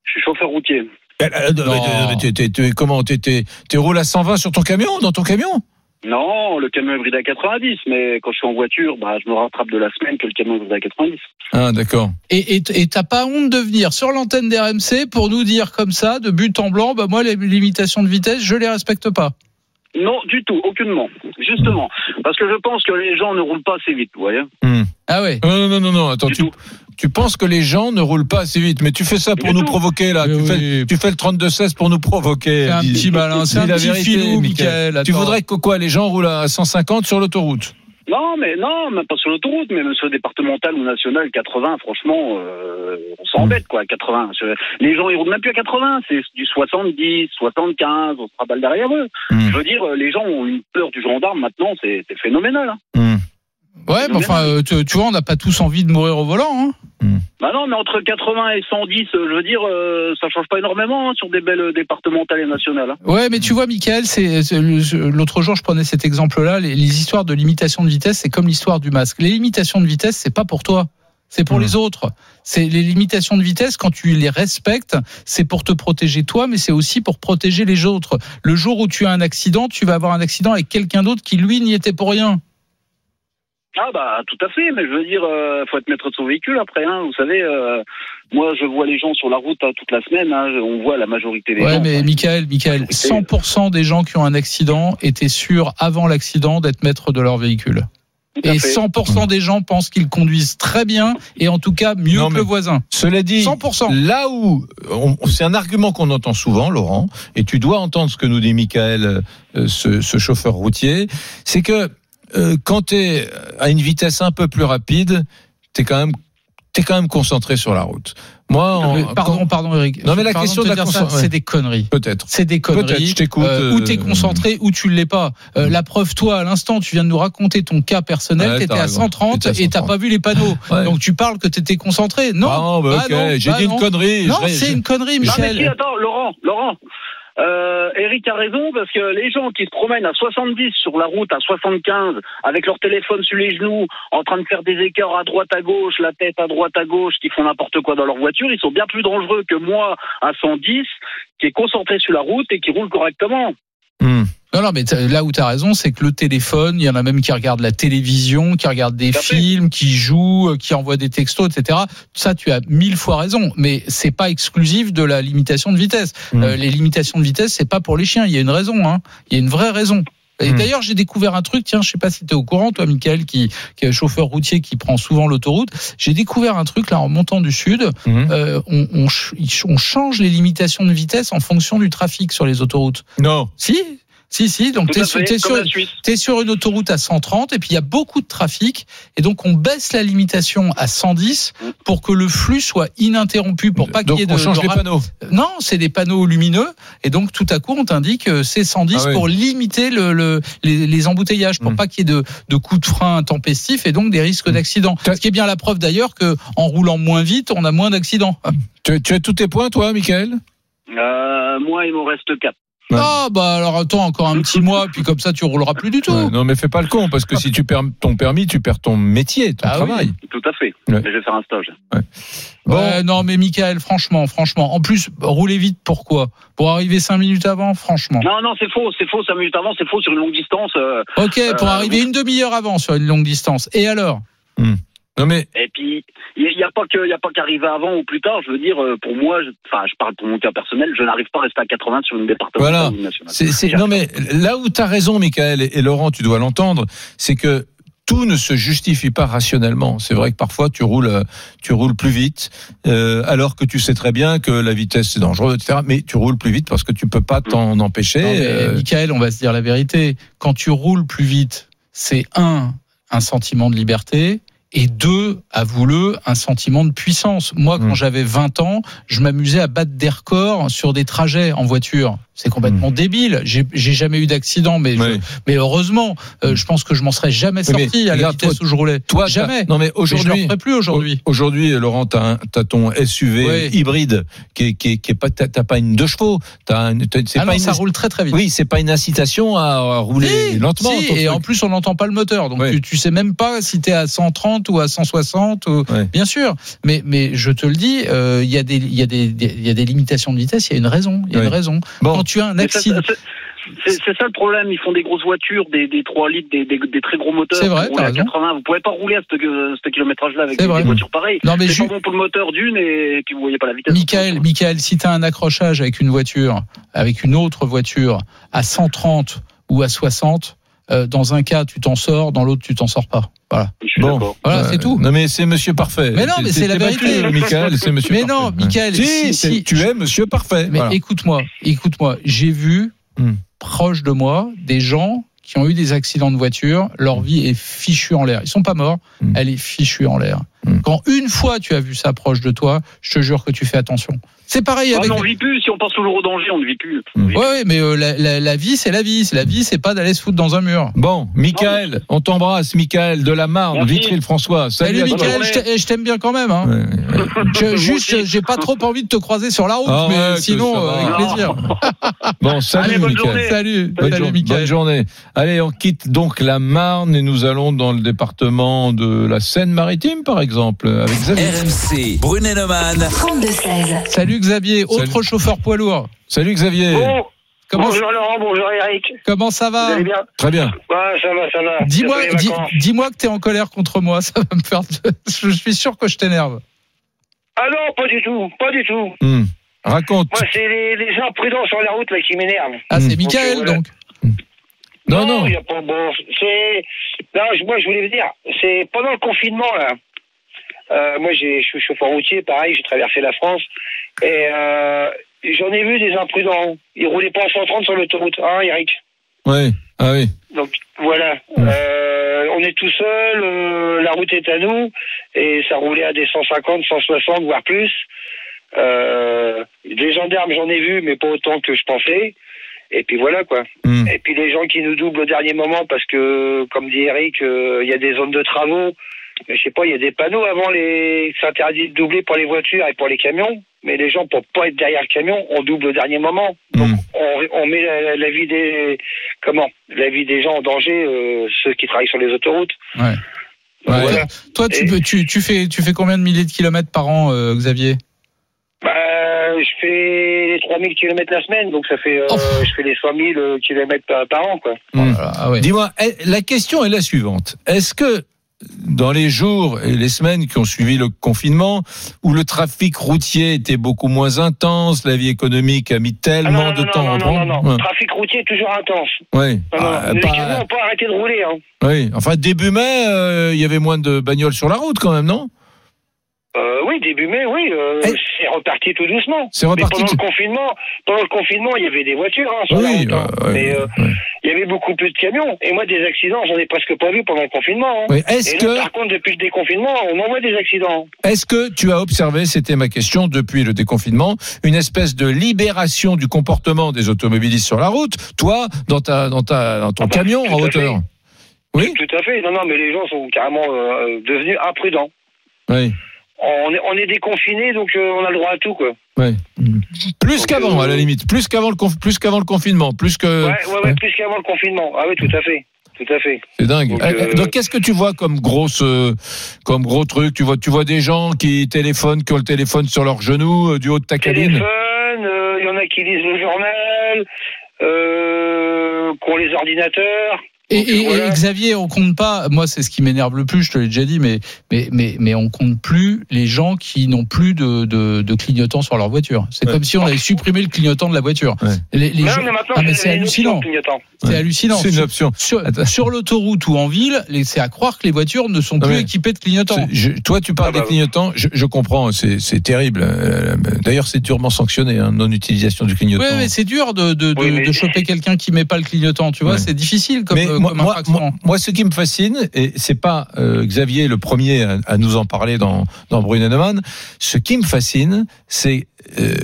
[SPEAKER 9] Je suis chauffeur routier.
[SPEAKER 6] T'es- t'es- t'es- Comment t'es- t'es- Tu roules à 120 sur ton camion, dans ton camion?
[SPEAKER 9] Non, le camion est bridé à 90, mais quand je suis en voiture, bah, je me rattrape de la semaine que le camion est bridé à 90.
[SPEAKER 6] Ah, d'accord.
[SPEAKER 5] Et t'as pas honte de venir sur l'antenne d'RMC pour nous dire comme ça, de but en blanc, bah moi, les limitations de vitesse, je les respecte pas.
[SPEAKER 9] Non, du tout, aucunement. Justement. Parce que je pense que les gens ne roulent pas assez vite, vous voyez.
[SPEAKER 5] Ah ouais.
[SPEAKER 6] Non, non, non, non, non, attends,
[SPEAKER 9] Du
[SPEAKER 6] tu,
[SPEAKER 9] tout.
[SPEAKER 6] tu penses que les gens ne roulent pas assez vite, mais tu fais ça pour
[SPEAKER 9] Du
[SPEAKER 6] nous
[SPEAKER 9] tout.
[SPEAKER 6] provoquer, là. Tu,
[SPEAKER 5] oui.
[SPEAKER 6] fais, tu fais le 32-16 pour nous provoquer.
[SPEAKER 5] C'est un petit malin, c'est un
[SPEAKER 6] la
[SPEAKER 5] petit
[SPEAKER 6] vérité,
[SPEAKER 5] filou,
[SPEAKER 6] Michael.
[SPEAKER 5] Michael.
[SPEAKER 6] Tu voudrais que quoi Les gens roulent à 150 sur l'autoroute
[SPEAKER 9] Non, mais non, même pas sur l'autoroute, mais même sur le départemental ou national, 80, franchement, euh, on s'embête, quoi, à 80. Je- Les gens, ils roulent même plus à 80, c'est du 70, 75, on se raballe derrière eux.
[SPEAKER 6] Hmm.
[SPEAKER 9] Je veux dire, les gens ont une peur du gendarme maintenant, c'est c'est phénoménal. Hein.
[SPEAKER 6] Hmm.
[SPEAKER 5] Ouais, mais enfin, euh, tu, tu vois, on n'a pas tous envie de mourir au volant. Hein.
[SPEAKER 9] Bah non, mais entre 80 et 110, euh, je veux dire, euh, ça change pas énormément hein, sur des belles départementales et nationales. hein.
[SPEAKER 5] Ouais, mais tu vois, Michael, c'est l'autre jour, je prenais cet exemple-là. Les, les histoires de limitation de vitesse, c'est comme l'histoire du masque. Les limitations de vitesse, c'est pas pour toi. C'est pour
[SPEAKER 6] Hmm.
[SPEAKER 5] les autres. C'est les limitations de vitesse quand tu les respectes, c'est pour te protéger toi, mais c'est aussi pour protéger les autres. Le jour où tu as un accident, tu vas avoir un accident avec quelqu'un d'autre qui lui n'y était pour rien.
[SPEAKER 9] Ah bah tout à fait, mais je veux dire, euh, faut être maître de son véhicule après. Hein, vous savez, euh, moi je vois les gens sur la route hein, toute la semaine. Hein, on voit la majorité des
[SPEAKER 5] Ouais,
[SPEAKER 9] gens.
[SPEAKER 5] mais. Michael, Michael, 100% des gens qui ont un accident étaient sûrs avant l'accident d'être maîtres de leur véhicule. Et
[SPEAKER 9] fait.
[SPEAKER 5] 100% des gens pensent qu'ils conduisent très bien et en tout cas mieux
[SPEAKER 6] Non,
[SPEAKER 5] que le voisin.
[SPEAKER 6] Cela dit,
[SPEAKER 5] 100%.
[SPEAKER 6] là où on- c'est un argument qu'on entend souvent, Laurent, et tu dois entendre ce que nous dit Michael, euh, ce, ce chauffeur routier, c'est que euh, quand tu es à une vitesse un peu plus rapide, tu es quand même t'es quand même concentré sur la route. Moi,
[SPEAKER 5] pardon, pardon, Eric.
[SPEAKER 6] Non, mais la
[SPEAKER 5] Pardon
[SPEAKER 6] question de la concentration-
[SPEAKER 5] c'est des conneries.
[SPEAKER 6] peut-être.
[SPEAKER 5] C'est des conneries.
[SPEAKER 6] je t'écoute,
[SPEAKER 5] Euh, Ou t'es
[SPEAKER 6] euh,
[SPEAKER 5] concentré, ou tu ne l'es pas. Euh, la preuve, toi, à l'instant, tu viens de nous raconter ton cas personnel.
[SPEAKER 6] Ouais,
[SPEAKER 5] t'étais à
[SPEAKER 6] raison.
[SPEAKER 5] 130
[SPEAKER 6] T'étais à
[SPEAKER 5] et t'as
[SPEAKER 6] 130.
[SPEAKER 5] pas vu les panneaux.
[SPEAKER 6] Ouais.
[SPEAKER 5] Donc tu parles que t'étais concentré. Non.
[SPEAKER 6] Ah, bah,
[SPEAKER 5] Bah
[SPEAKER 6] ok,
[SPEAKER 5] non,
[SPEAKER 6] j'ai
[SPEAKER 5] bah
[SPEAKER 6] dit une
[SPEAKER 5] non.
[SPEAKER 6] connerie.
[SPEAKER 5] Non,
[SPEAKER 6] Je-
[SPEAKER 5] c'est une connerie,
[SPEAKER 9] Non mais si,
[SPEAKER 5] Michel.
[SPEAKER 9] attends, Laurent, Laurent. Euh, Eric a raison parce que les gens qui se promènent à 70 sur la route, à 75, avec leur téléphone sur les genoux, en train de faire des écarts à droite à gauche, la tête à droite à gauche, qui font n'importe quoi dans leur voiture, ils sont bien plus dangereux que moi à 110, qui est concentré sur la route et qui roule correctement.
[SPEAKER 6] Hmm.
[SPEAKER 5] Non, non, mais là où tu as raison, c'est que le téléphone, il y en a même qui regardent la télévision, qui regardent des
[SPEAKER 9] fait.
[SPEAKER 5] films, qui jouent, euh, qui envoient des textos, etc. Ça, tu as mille fois raison, mais c'est pas exclusif de la limitation de vitesse.
[SPEAKER 6] Mm.
[SPEAKER 5] Euh, les limitations de vitesse, c'est pas pour les chiens. Il y a une raison, hein. Il y a une vraie raison. Et
[SPEAKER 6] Hmm.
[SPEAKER 5] d'ailleurs, j'ai découvert un truc, tiens, je sais pas si tu es au courant, toi, Michael, qui, qui est chauffeur routier qui prend souvent l'autoroute. J'ai découvert un truc, là, en montant du sud,
[SPEAKER 6] Mhm.
[SPEAKER 5] euh, on, on, ch- on change les limitations de vitesse en fonction du trafic sur les autoroutes.
[SPEAKER 6] Non.
[SPEAKER 5] Si si, si, donc
[SPEAKER 9] Tout
[SPEAKER 5] t'es
[SPEAKER 9] à
[SPEAKER 5] sur, une autoroute à 130 et puis il y a beaucoup de trafic et donc on baisse la limitation à 110 pour que le flux soit ininterrompu pour pas qu'il y ait de
[SPEAKER 6] on change
[SPEAKER 5] de
[SPEAKER 6] les panneaux.
[SPEAKER 5] Non, c'est des panneaux lumineux et donc tout à coup on t'indique euh, c'est 110
[SPEAKER 6] Ah oui.
[SPEAKER 5] pour limiter le, le- les, les embouteillages pour
[SPEAKER 6] Mm.
[SPEAKER 5] pas qu'il y ait de, de coups de frein intempestifs et donc des risques
[SPEAKER 6] Mm.
[SPEAKER 5] d'accident. Ce qui est bien la preuve d'ailleurs que en roulant moins vite, on a moins d'accidents.
[SPEAKER 6] Tu, tu as tous tes points, toi, Michael?
[SPEAKER 9] Euh, moi, il m'en reste 4.
[SPEAKER 6] Ouais.
[SPEAKER 5] Ah bah alors attends encore un petit mois puis comme ça tu rouleras plus du tout.
[SPEAKER 6] Ouais, Non, mais fais pas le con, parce que si tu perds ton permis, tu perds ton métier, ton
[SPEAKER 5] Ah
[SPEAKER 6] travail.
[SPEAKER 9] Tout à fait.
[SPEAKER 6] Ouais.
[SPEAKER 9] Mais je vais faire un stage.
[SPEAKER 6] Bon.
[SPEAKER 5] Ouais, non, mais Michael, franchement, franchement. En plus, rouler vite, pourquoi? Pour arriver cinq minutes avant, franchement.
[SPEAKER 9] Non, non, c'est faux. C'est faux. 5 minutes avant, c'est faux sur une longue distance. euh,
[SPEAKER 5] Ok, pour
[SPEAKER 9] Euh,
[SPEAKER 5] arriver une demi-heure avant sur une longue distance. Et alors?
[SPEAKER 6] Non, mais
[SPEAKER 9] Et puis, il n'y a, pas que, y a pas qu'arriver avant ou plus tard. Je veux dire, euh, pour moi, je- enfin, je, parle pour mon cas personnel, je n'arrive pas à rester à 80 sur une départementale
[SPEAKER 6] Voilà. c'est- non, mais là où tu as raison, Michael, et, et Laurent, tu dois l'entendre, c'est que tout ne se justifie pas rationnellement. C'est vrai que parfois tu roules, euh, tu roules plus vite, euh, alors que tu sais très bien que la vitesse c'est dangereux, etc. Mais tu roules plus vite parce que tu peux pas t'en empêcher.
[SPEAKER 5] Non, mais,
[SPEAKER 6] euh,
[SPEAKER 5] Michael, on va se dire la vérité. Quand tu roules plus vite, c'est un, un sentiment de liberté. Et deux, avoue-le, un sentiment de puissance. Moi, quand
[SPEAKER 6] Mm.
[SPEAKER 5] j'avais 20 ans, je m'amusais à battre des records sur des trajets en voiture. C'est complètement débile. J'ai jamais eu d'accident, mais, je- mais heureusement, euh, je pense que je m'en serais jamais
[SPEAKER 6] Oui,
[SPEAKER 5] sorti à la vitesse où je roulais.
[SPEAKER 6] Toi,
[SPEAKER 5] jamais.
[SPEAKER 6] Non, mais
[SPEAKER 5] Mais je ne
[SPEAKER 6] aujourd'hui,
[SPEAKER 5] plus aujourd'hui.
[SPEAKER 6] Aujourd'hui, Laurent, t'as, t'as ton SUV
[SPEAKER 5] Oui.
[SPEAKER 6] hybride qui est, qui est, qui est pas, t'as, pas une deux chevaux. Une, c'est
[SPEAKER 5] Ah
[SPEAKER 6] pas
[SPEAKER 5] non,
[SPEAKER 6] une,
[SPEAKER 5] ça roule très très vite.
[SPEAKER 6] oui, c'est pas une incitation à, rouler lentement.
[SPEAKER 5] si, et en plus on n'entend pas le moteur, donc tu, tu sais même pas si tu es à 130 ou à 160. Ou...
[SPEAKER 6] Ouais.
[SPEAKER 5] Bien sûr, mais mais je te le dis, euh, il y a des il y a des il y a des limitations de vitesse, il y a une raison, il y a une raison.
[SPEAKER 6] Bon.
[SPEAKER 5] Quand tu as un accident,
[SPEAKER 9] c'est- ça le problème. Ils font des grosses voitures, des, des 3 litres, des, des, des très gros moteurs.
[SPEAKER 5] C'est vrai, t'as
[SPEAKER 9] à
[SPEAKER 5] raison.
[SPEAKER 9] 80. Vous pouvez pas rouler à ce, ce kilométrage-là avec des,
[SPEAKER 5] vrai.
[SPEAKER 9] voitures pareilles.
[SPEAKER 5] non mais
[SPEAKER 9] pas bon pour le moteur d'une et puis vous voyez pas la vitesse.
[SPEAKER 5] Michael, Michael, si tu as un accrochage avec une voiture, avec une autre voiture à 130 ou à 60, euh, dans un cas tu t'en sors, dans l'autre tu t'en sors pas. Voilà.
[SPEAKER 6] Bon.
[SPEAKER 5] Voilà, c'est tout.
[SPEAKER 6] Non, mais c'est Monsieur Parfait.
[SPEAKER 5] Mais non, mais c'est la vérité.
[SPEAKER 6] Michael, c'est Monsieur
[SPEAKER 5] Mais
[SPEAKER 6] Parfait.
[SPEAKER 5] non, Michael,
[SPEAKER 6] Si,
[SPEAKER 5] si- si-
[SPEAKER 6] tu es Monsieur Parfait.
[SPEAKER 5] Mais
[SPEAKER 6] Voilà.
[SPEAKER 5] écoute-moi, écoute-moi, j'ai vu
[SPEAKER 6] Hmm.
[SPEAKER 5] proche de moi des gens qui ont eu des accidents de voiture, leur vie est fichue en l'air. Ils sont pas morts,
[SPEAKER 6] Hmm.
[SPEAKER 5] elle est fichue en l'air.
[SPEAKER 6] Hmm.
[SPEAKER 5] Quand une fois tu as vu ça proche de toi, je te jure que tu fais attention. C'est pareil
[SPEAKER 9] Ah,
[SPEAKER 5] avec.
[SPEAKER 9] mais on vit plus. Si on pense toujours au danger, on ne vit plus. Vit
[SPEAKER 5] Ouais, ouais, mais euh, la, la- la vie, c'est la vie. C'est la vie, c'est pas d'aller se foutre dans un mur.
[SPEAKER 6] Bon, Michael, on t'embrasse, Michael de la Marne. Vitry-le-François.
[SPEAKER 5] Salut,
[SPEAKER 6] toi.
[SPEAKER 5] Michael, je t'a- je t'aime bien quand même. Hein.
[SPEAKER 6] Ouais, ouais, ouais.
[SPEAKER 5] Je- juste, j'ai pas trop envie de te croiser sur la route,
[SPEAKER 6] Arrête,
[SPEAKER 5] mais sinon,
[SPEAKER 6] ça
[SPEAKER 5] euh, avec plaisir.
[SPEAKER 6] Bon, salut,
[SPEAKER 9] Allez, bonne
[SPEAKER 6] Michael.
[SPEAKER 9] journée.
[SPEAKER 5] Salut,
[SPEAKER 6] Bonne,
[SPEAKER 5] salut,
[SPEAKER 6] jour-
[SPEAKER 5] Michael.
[SPEAKER 6] bonne journée. Allez, on quitte donc la Marne et nous allons dans le département de la Seine-Maritime, par exemple, avec Xavier.
[SPEAKER 4] RMC, Brunet-Neumann.
[SPEAKER 3] 32-16.
[SPEAKER 5] Salut Xavier, autre
[SPEAKER 6] Salut.
[SPEAKER 5] chauffeur poids lourd.
[SPEAKER 6] Salut Xavier.
[SPEAKER 10] Bon,
[SPEAKER 5] Comment,
[SPEAKER 10] bonjour Laurent, bonjour Eric.
[SPEAKER 5] comment ça
[SPEAKER 10] Vous
[SPEAKER 5] va
[SPEAKER 10] allez bien
[SPEAKER 6] Très bien.
[SPEAKER 10] Ouais, ça va, ça va.
[SPEAKER 5] Dis-moi, dis, dis-moi que t'es en colère contre moi, ça va me faire. Je suis sûr que je t'énerve.
[SPEAKER 10] Ah non, pas du tout, pas du tout.
[SPEAKER 6] Hmm. Raconte.
[SPEAKER 10] Moi, c'est les, les imprudents sur la route là qui m'énervent.
[SPEAKER 5] Ah, c'est
[SPEAKER 6] Hmm.
[SPEAKER 5] Michael
[SPEAKER 10] voilà.
[SPEAKER 5] donc.
[SPEAKER 6] Non, non.
[SPEAKER 10] il y a pas bon. C'est. Moi, je voulais vous dire, c'est pendant le confinement là. Euh, moi, j'ai- je suis chauffeur routier, pareil, j'ai traversé la France et euh, j'en ai vu des imprudents. Ils roulaient pas en 130 sur l'autoroute, hein, Eric?
[SPEAKER 6] Ouais. Ah oui.
[SPEAKER 10] Donc voilà,
[SPEAKER 6] Mm.
[SPEAKER 10] Euh, on est tout seul, euh, la route est à nous, et ça roulait à des 150, 160, voire plus. Euh, des gendarmes, j'en ai vu, mais pas autant que je pensais. Et puis voilà quoi.
[SPEAKER 6] Hmm.
[SPEAKER 10] Et puis les gens qui nous doublent au dernier moment parce que, comme dit Eric, euh, il y a des zones de travaux. Mais je sais pas, il y a des panneaux avant les. C'est interdit de doubler pour les voitures et pour les camions. Mais les gens, pour pas être derrière le camion, on double au dernier moment. Donc
[SPEAKER 6] Hmm.
[SPEAKER 10] on, on met la, la vie des comment? La vie des gens en danger, euh, ceux qui travaillent sur les autoroutes.
[SPEAKER 5] Ouais.
[SPEAKER 10] Donc
[SPEAKER 5] Ouais.
[SPEAKER 10] voilà.
[SPEAKER 5] Toi, tu,
[SPEAKER 10] Et-
[SPEAKER 5] peux, tu, tu, fais, tu fais combien de milliers de kilomètres par an, euh, Xavier?
[SPEAKER 10] Bah, je fais les 3000 km la semaine, donc ça fait, euh,
[SPEAKER 5] Oh.
[SPEAKER 10] je fais les 100 000 km par, par an, quoi.
[SPEAKER 6] Hmm.
[SPEAKER 5] Voilà, ah ouais.
[SPEAKER 6] Dis-moi, eh, la question est la suivante. Est-ce que dans les jours et les semaines qui ont suivi le confinement, où le trafic routier était beaucoup moins intense, la vie économique a mis
[SPEAKER 10] Ah
[SPEAKER 6] tellement
[SPEAKER 10] non,
[SPEAKER 6] de
[SPEAKER 10] non,
[SPEAKER 6] temps
[SPEAKER 10] non,
[SPEAKER 6] à
[SPEAKER 10] non, non, non,
[SPEAKER 6] reprendre.
[SPEAKER 10] non.
[SPEAKER 6] Ouais.
[SPEAKER 10] Trafic routier toujours intense.
[SPEAKER 6] Oui.
[SPEAKER 10] Non, non,
[SPEAKER 6] Ah,
[SPEAKER 10] les
[SPEAKER 6] pas-
[SPEAKER 10] camions n'ont pas arrêté de rouler. Hein.
[SPEAKER 6] oui. Enfin, début mai, euh, il y avait moins de bagnoles sur la route quand même, non?
[SPEAKER 10] Euh, oui, début mai, oui, euh, c'est reparti tout doucement.
[SPEAKER 6] C'est
[SPEAKER 10] Mais
[SPEAKER 6] reparti
[SPEAKER 10] pendant
[SPEAKER 6] tout-
[SPEAKER 10] le confinement, pendant le confinement, il y avait des voitures hein, sur la
[SPEAKER 6] Oui, euh, ouais,
[SPEAKER 10] mais euh,
[SPEAKER 6] ouais.
[SPEAKER 10] il y avait beaucoup plus de camions. Et moi, des accidents, j'en ai presque pas vu pendant le confinement. hein.
[SPEAKER 6] Oui. Est-ce que,
[SPEAKER 10] par contre, depuis le déconfinement, on en voit des accidents.
[SPEAKER 6] est-ce que tu as observé, c'était ma question depuis le déconfinement, une espèce de libération du comportement des automobilistes sur la route, toi, dans ta, dans ta, dans ton
[SPEAKER 10] Ah bah,
[SPEAKER 6] camion en hauteur
[SPEAKER 10] fait.
[SPEAKER 6] Oui.
[SPEAKER 10] Tout à fait. Non, non, mais les gens sont carrément devenus imprudents.
[SPEAKER 6] Oui.
[SPEAKER 10] On est, on est déconfinés, donc euh, on a le droit à tout, quoi.
[SPEAKER 6] Ouais. Plus qu'avant,
[SPEAKER 10] euh,
[SPEAKER 6] à la limite. Plus qu'avant le, conf- plus qu'avant le confinement. Plus que.
[SPEAKER 10] Ouais, ouais, ouais, plus qu'avant le confinement. Ah oui, tout à fait. Tout à fait.
[SPEAKER 6] C'est dingue.
[SPEAKER 10] Donc,
[SPEAKER 6] Euh, Donc, qu'est-ce que tu vois comme grosse, comme gros truc? Tu vois, tu vois des gens qui téléphonent, qui ont le téléphone sur leurs genoux, du haut de ta cabine?
[SPEAKER 10] Téléphone, euh, il y en a qui lisent le journal, euh, qui ont les ordinateurs.
[SPEAKER 5] Et, et-
[SPEAKER 10] voilà.
[SPEAKER 5] et Xavier, on compte pas. Moi, c'est ce qui m'énerve le plus. Je te l'ai déjà dit, mais mais mais mais on compte plus les gens qui n'ont plus de, de, de clignotant sur leur voiture. C'est
[SPEAKER 6] Ouais.
[SPEAKER 5] comme si on avait supprimé le clignotant de la voiture.
[SPEAKER 6] Ouais.
[SPEAKER 5] Les, les
[SPEAKER 10] non,
[SPEAKER 5] gens-
[SPEAKER 10] mais maintenant,
[SPEAKER 5] Ah, mais
[SPEAKER 10] c'est
[SPEAKER 5] hallucinant. C'est
[SPEAKER 6] Ouais.
[SPEAKER 5] hallucinant.
[SPEAKER 6] C'est une option.
[SPEAKER 5] Sur, sur l'autoroute ou en ville, les- c'est à croire que les voitures ne sont
[SPEAKER 6] Non,
[SPEAKER 5] plus équipées de clignotants.
[SPEAKER 6] Je- toi, tu parles
[SPEAKER 10] Ah bah
[SPEAKER 6] des clignotants. Je, je comprends. C'est c'est terrible. Euh, D'ailleurs, c'est durement sanctionné, hein, non-utilisation du clignotant.
[SPEAKER 5] Oui, mais c'est dur de, de, de,
[SPEAKER 10] Oui, mais-
[SPEAKER 5] de choper quelqu'un qui met pas le clignotant, tu vois,
[SPEAKER 6] Ouais.
[SPEAKER 5] c'est difficile comme,
[SPEAKER 6] Mais
[SPEAKER 5] euh,
[SPEAKER 6] moi,
[SPEAKER 5] comme
[SPEAKER 6] moi,
[SPEAKER 5] infraction.
[SPEAKER 6] moi- moi, ce qui me fascine, et c'est pas euh, Xavier le premier à, à nous en parler dans, dans Brune Neumann, ce qui me fascine, c'est euh,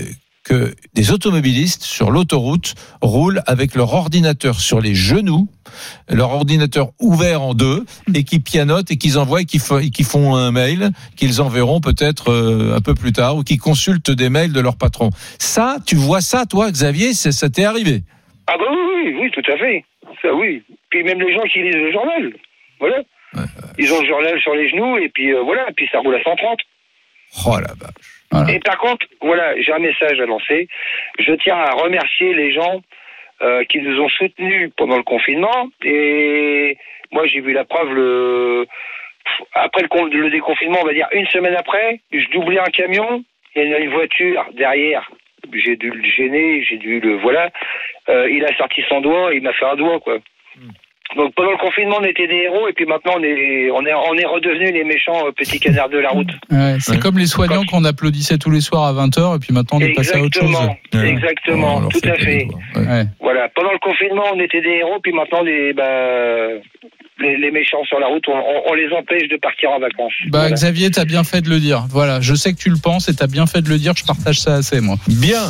[SPEAKER 6] que des automobilistes sur l'autoroute roulent avec leur ordinateur sur les genoux, leur ordinateur ouvert en deux, et qui pianotent et qu'ils envoient et qui, font- un mail qu'ils enverront peut-être euh, un peu plus tard, ou qui consultent des mails de leur patron. Ça, tu vois ça, toi, Xavier, ça t'est arrivé?
[SPEAKER 10] Ah bah oui, oui, oui, tout à fait. Ça, oui. Puis même les gens qui lisent le journal. Voilà. Ils ont le journal sur les genoux et puis euh, voilà, et puis ça roule à 130.
[SPEAKER 6] Oh la vache.
[SPEAKER 5] Voilà.
[SPEAKER 10] Et par contre, voilà, j'ai un message à lancer. Je tiens à remercier les gens euh, qui nous ont soutenus pendant le confinement. Et moi, j'ai vu la preuve le après le, con- le déconfinement, on va dire une semaine après, je doublais un camion. Il y a une voiture derrière. J'ai dû le gêner, j'ai dû le voilà. Euh, il a sorti son doigt, il m'a fait un doigt quoi. Donc pendant le confinement, on était des héros et puis maintenant on est on est on est redevenus les méchants euh, petits canards de la route.
[SPEAKER 5] Ouais, c'est
[SPEAKER 6] Ouais.
[SPEAKER 5] comme les soignants qu'on applaudissait tous les soirs à 20h et puis maintenant on est passé à autre chose.
[SPEAKER 10] Exactement,
[SPEAKER 6] Ouais.
[SPEAKER 10] exactement,
[SPEAKER 6] On leur
[SPEAKER 10] tout à fait. Voilà, pendant le confinement, on était des héros, puis maintenant les bah, les, les méchants sur la route, on, on- on les empêche de partir en vacances.
[SPEAKER 5] Bah
[SPEAKER 10] Voilà.
[SPEAKER 5] Xavier, t'as bien fait de le dire. Voilà, je sais que tu le penses et t'as bien fait de le dire. Je partage ça assez moi.
[SPEAKER 6] Bien.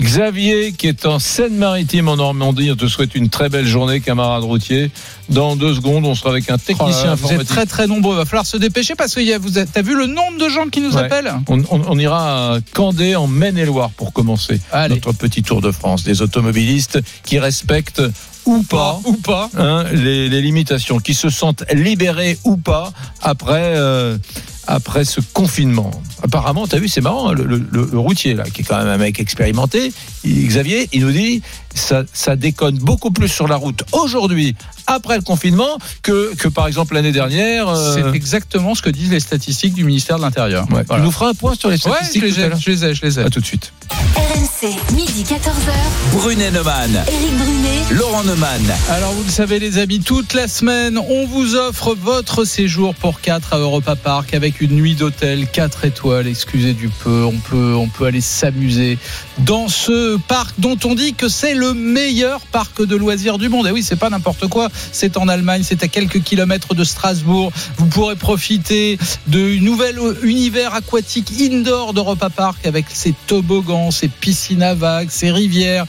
[SPEAKER 6] Xavier, qui est en Seine-Maritime en Normandie, on te souhaite une très belle journée, camarade routier. Dans deux secondes, on sera avec un
[SPEAKER 5] Oh
[SPEAKER 6] technicien
[SPEAKER 5] là, vous êtes
[SPEAKER 6] informatique.
[SPEAKER 5] très très nombreux. Va falloir se dépêcher parce que y a- vous êtes- t'as vu le nombre de gens qui nous
[SPEAKER 6] Ouais.
[SPEAKER 5] appellent?
[SPEAKER 6] On, on- on ira à Candé, en Maine-et-Loire, pour commencer
[SPEAKER 5] Allez.
[SPEAKER 6] notre petit tour de France. Des automobilistes qui respectent ou pas,
[SPEAKER 5] ou pas.
[SPEAKER 6] hein, les, les limitations, qui se sentent libérés ou pas après, euh, après ce confinement. Apparemment, tu as vu, c'est marrant, hein, le, routier, là, qui est quand même un mec expérimenté, Xavier, il nous dit ça, ça déconne beaucoup plus sur la route aujourd'hui, après le confinement, que, que par exemple l'année dernière. euh,
[SPEAKER 5] C'est exactement ce que disent les statistiques du ministère de l'Intérieur.
[SPEAKER 6] ouais.
[SPEAKER 5] Voilà.
[SPEAKER 6] Tu nous feras un point sur les
[SPEAKER 5] Ouais, je
[SPEAKER 6] statistiques
[SPEAKER 5] les ai, je les ai, je les ai.
[SPEAKER 6] À tout de suite.
[SPEAKER 3] RMC, midi 14h.
[SPEAKER 4] Brunet Neumann.
[SPEAKER 3] Éric Brunet.
[SPEAKER 4] Laurent Neumann.
[SPEAKER 5] Alors vous le savez les amis, toute la semaine, on vous offre votre séjour pour 4 à Europa Park avec une nuit d'hôtel 4 étoiles, excusez du peu, on peut, on peut aller s'amuser dans ce parc dont on dit que c'est le meilleur parc de loisirs du monde. Et oui, c'est pas n'importe quoi, c'est en Allemagne, c'est à quelques kilomètres de Strasbourg. Vous pourrez profiter de nouvel univers aquatique indoor d'Europa Park avec ses toboggans, ses piscines à vagues, ses rivières.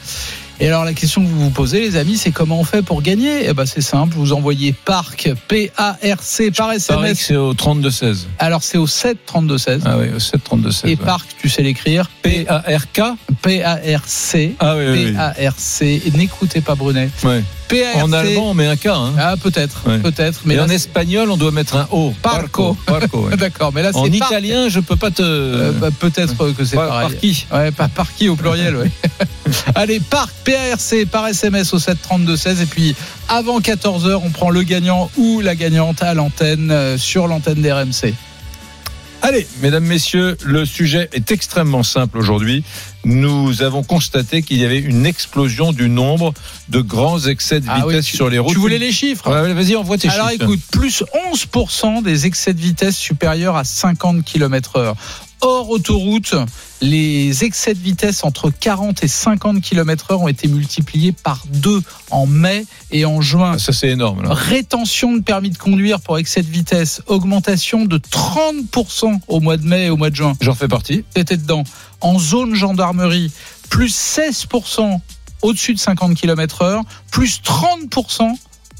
[SPEAKER 5] Et alors la question que vous vous posez les amis, c'est comment on fait pour gagner? Eh ben c'est simple, vous envoyez parc P A R C par SMS.
[SPEAKER 6] c'est au 32-16.
[SPEAKER 5] Alors c'est au 7 32 16.
[SPEAKER 6] Ah oui, au 7-32-16.
[SPEAKER 5] Et
[SPEAKER 6] ouais.
[SPEAKER 5] parc, tu sais l'écrire? P
[SPEAKER 6] P-A-R-K
[SPEAKER 5] P A R C
[SPEAKER 6] Ah oui, oui.
[SPEAKER 5] P A R C. Et N'écoutez pas Brunet.
[SPEAKER 6] Ouais. En allemand, on met un K. Hein.
[SPEAKER 5] Ah peut-être,
[SPEAKER 6] Ouais.
[SPEAKER 5] peut-être. Mais
[SPEAKER 6] Et
[SPEAKER 5] là,
[SPEAKER 6] en espagnol, on doit mettre un O.
[SPEAKER 5] Parco.
[SPEAKER 6] Parco, ouais.
[SPEAKER 5] D'accord, mais là c'est
[SPEAKER 6] En italien, je peux pas te.
[SPEAKER 5] Euh, bah, peut-être que c'est
[SPEAKER 6] Par-
[SPEAKER 5] pareil.
[SPEAKER 6] par qui
[SPEAKER 5] Ouais, pas par qui au pluriel, ouais. Allez, parc PARC par SMS au 732-16. Et puis, avant 14h, on prend le gagnant ou la gagnante à l'antenne, euh, sur l'antenne d'RMC.
[SPEAKER 6] Allez, mesdames, messieurs, le sujet est extrêmement simple aujourd'hui. Nous avons constaté qu'il y avait une explosion du nombre de grands excès de vitesse
[SPEAKER 5] Ah oui, tu-
[SPEAKER 6] sur les routes.
[SPEAKER 5] Tu voulais les chiffres
[SPEAKER 6] Ouais, Vas-y, envoie tes
[SPEAKER 5] Alors
[SPEAKER 6] chiffres.
[SPEAKER 5] écoute, plus 11% des excès de vitesse supérieurs à 50 km heure. Hors autoroute, les excès de vitesse entre 40 et 50 km heure ont été multipliés par deux en mai et en juin.
[SPEAKER 6] Ah, Ça, c'est énorme. là.
[SPEAKER 5] Rétention de permis de conduire pour excès de vitesse, augmentation de 30% au mois de mai et au mois de juin.
[SPEAKER 6] J'en fais partie.
[SPEAKER 5] T'étais dedans. En zone gendarmerie, plus 16% au-dessus de 50 km heure, plus 30%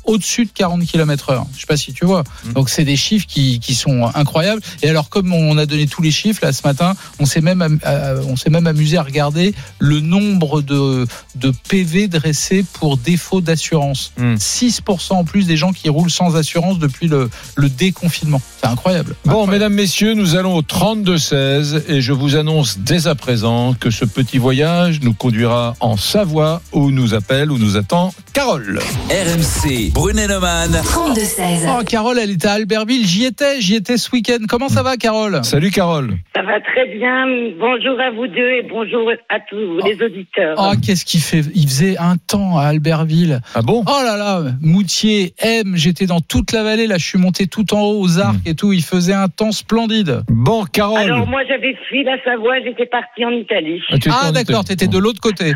[SPEAKER 5] au-dessus de 40 km heure. Je sais pas si tu vois.
[SPEAKER 6] Mm.
[SPEAKER 5] Donc c'est des chiffres qui, qui sont incroyables. Et alors comme on a donné tous les chiffres là ce matin, on s'est même euh, on s'est même amusé à regarder le nombre de de PV dressés pour défaut d'assurance.
[SPEAKER 6] Mm.
[SPEAKER 5] 6% en plus des gens qui roulent sans assurance depuis le le déconfinement. C'est incroyable.
[SPEAKER 6] Bon,
[SPEAKER 5] Incroyable.
[SPEAKER 6] mesdames, messieurs, nous allons au 32-16 et je vous annonce dès à présent que ce petit voyage nous conduira en Savoie où nous appelle, où nous attend Carole.
[SPEAKER 4] RMC, Brunet-Neumann.
[SPEAKER 3] 32-16.
[SPEAKER 5] Oh, Carole, elle était à Albertville. J'y étais, j'y étais ce week-end. Comment ça va, Carole?
[SPEAKER 6] Salut Carole.
[SPEAKER 11] Ça va très bien. Bonjour à vous deux et bonjour à tous les auditeurs.
[SPEAKER 5] Oh, qu'est-ce qu'il fait? Il faisait un temps à Albertville.
[SPEAKER 6] Ah bon?
[SPEAKER 5] Oh là là, Moutier, M, j'étais dans toute la vallée. Là, je suis monté tout en haut aux arcs et tout. Il faisait un temps splendide.
[SPEAKER 6] Bon, Carole.
[SPEAKER 11] Alors moi j'avais fui la Savoie, j'étais partie en Italie.
[SPEAKER 6] Ah, tu étais
[SPEAKER 5] Ah d'accord, t'étais de l'autre côté.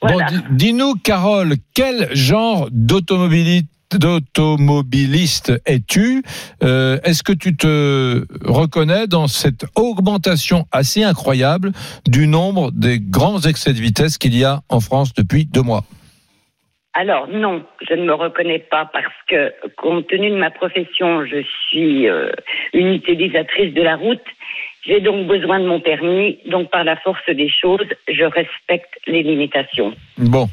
[SPEAKER 6] Bon,
[SPEAKER 11] Voilà.
[SPEAKER 6] dis-nous, Carole, quel genre d'automobili- d'automobiliste es-tu? Euh, Est-ce que tu te reconnais dans cette augmentation assez incroyable du nombre des grands excès de vitesse qu'il y a en France depuis deux mois?
[SPEAKER 11] Alors non, je ne me reconnais pas parce que compte tenu de ma profession, je suis euh, une utilisatrice de la route. J'ai donc besoin de mon permis, donc par la force des choses, je respecte les limitations.
[SPEAKER 6] Bon,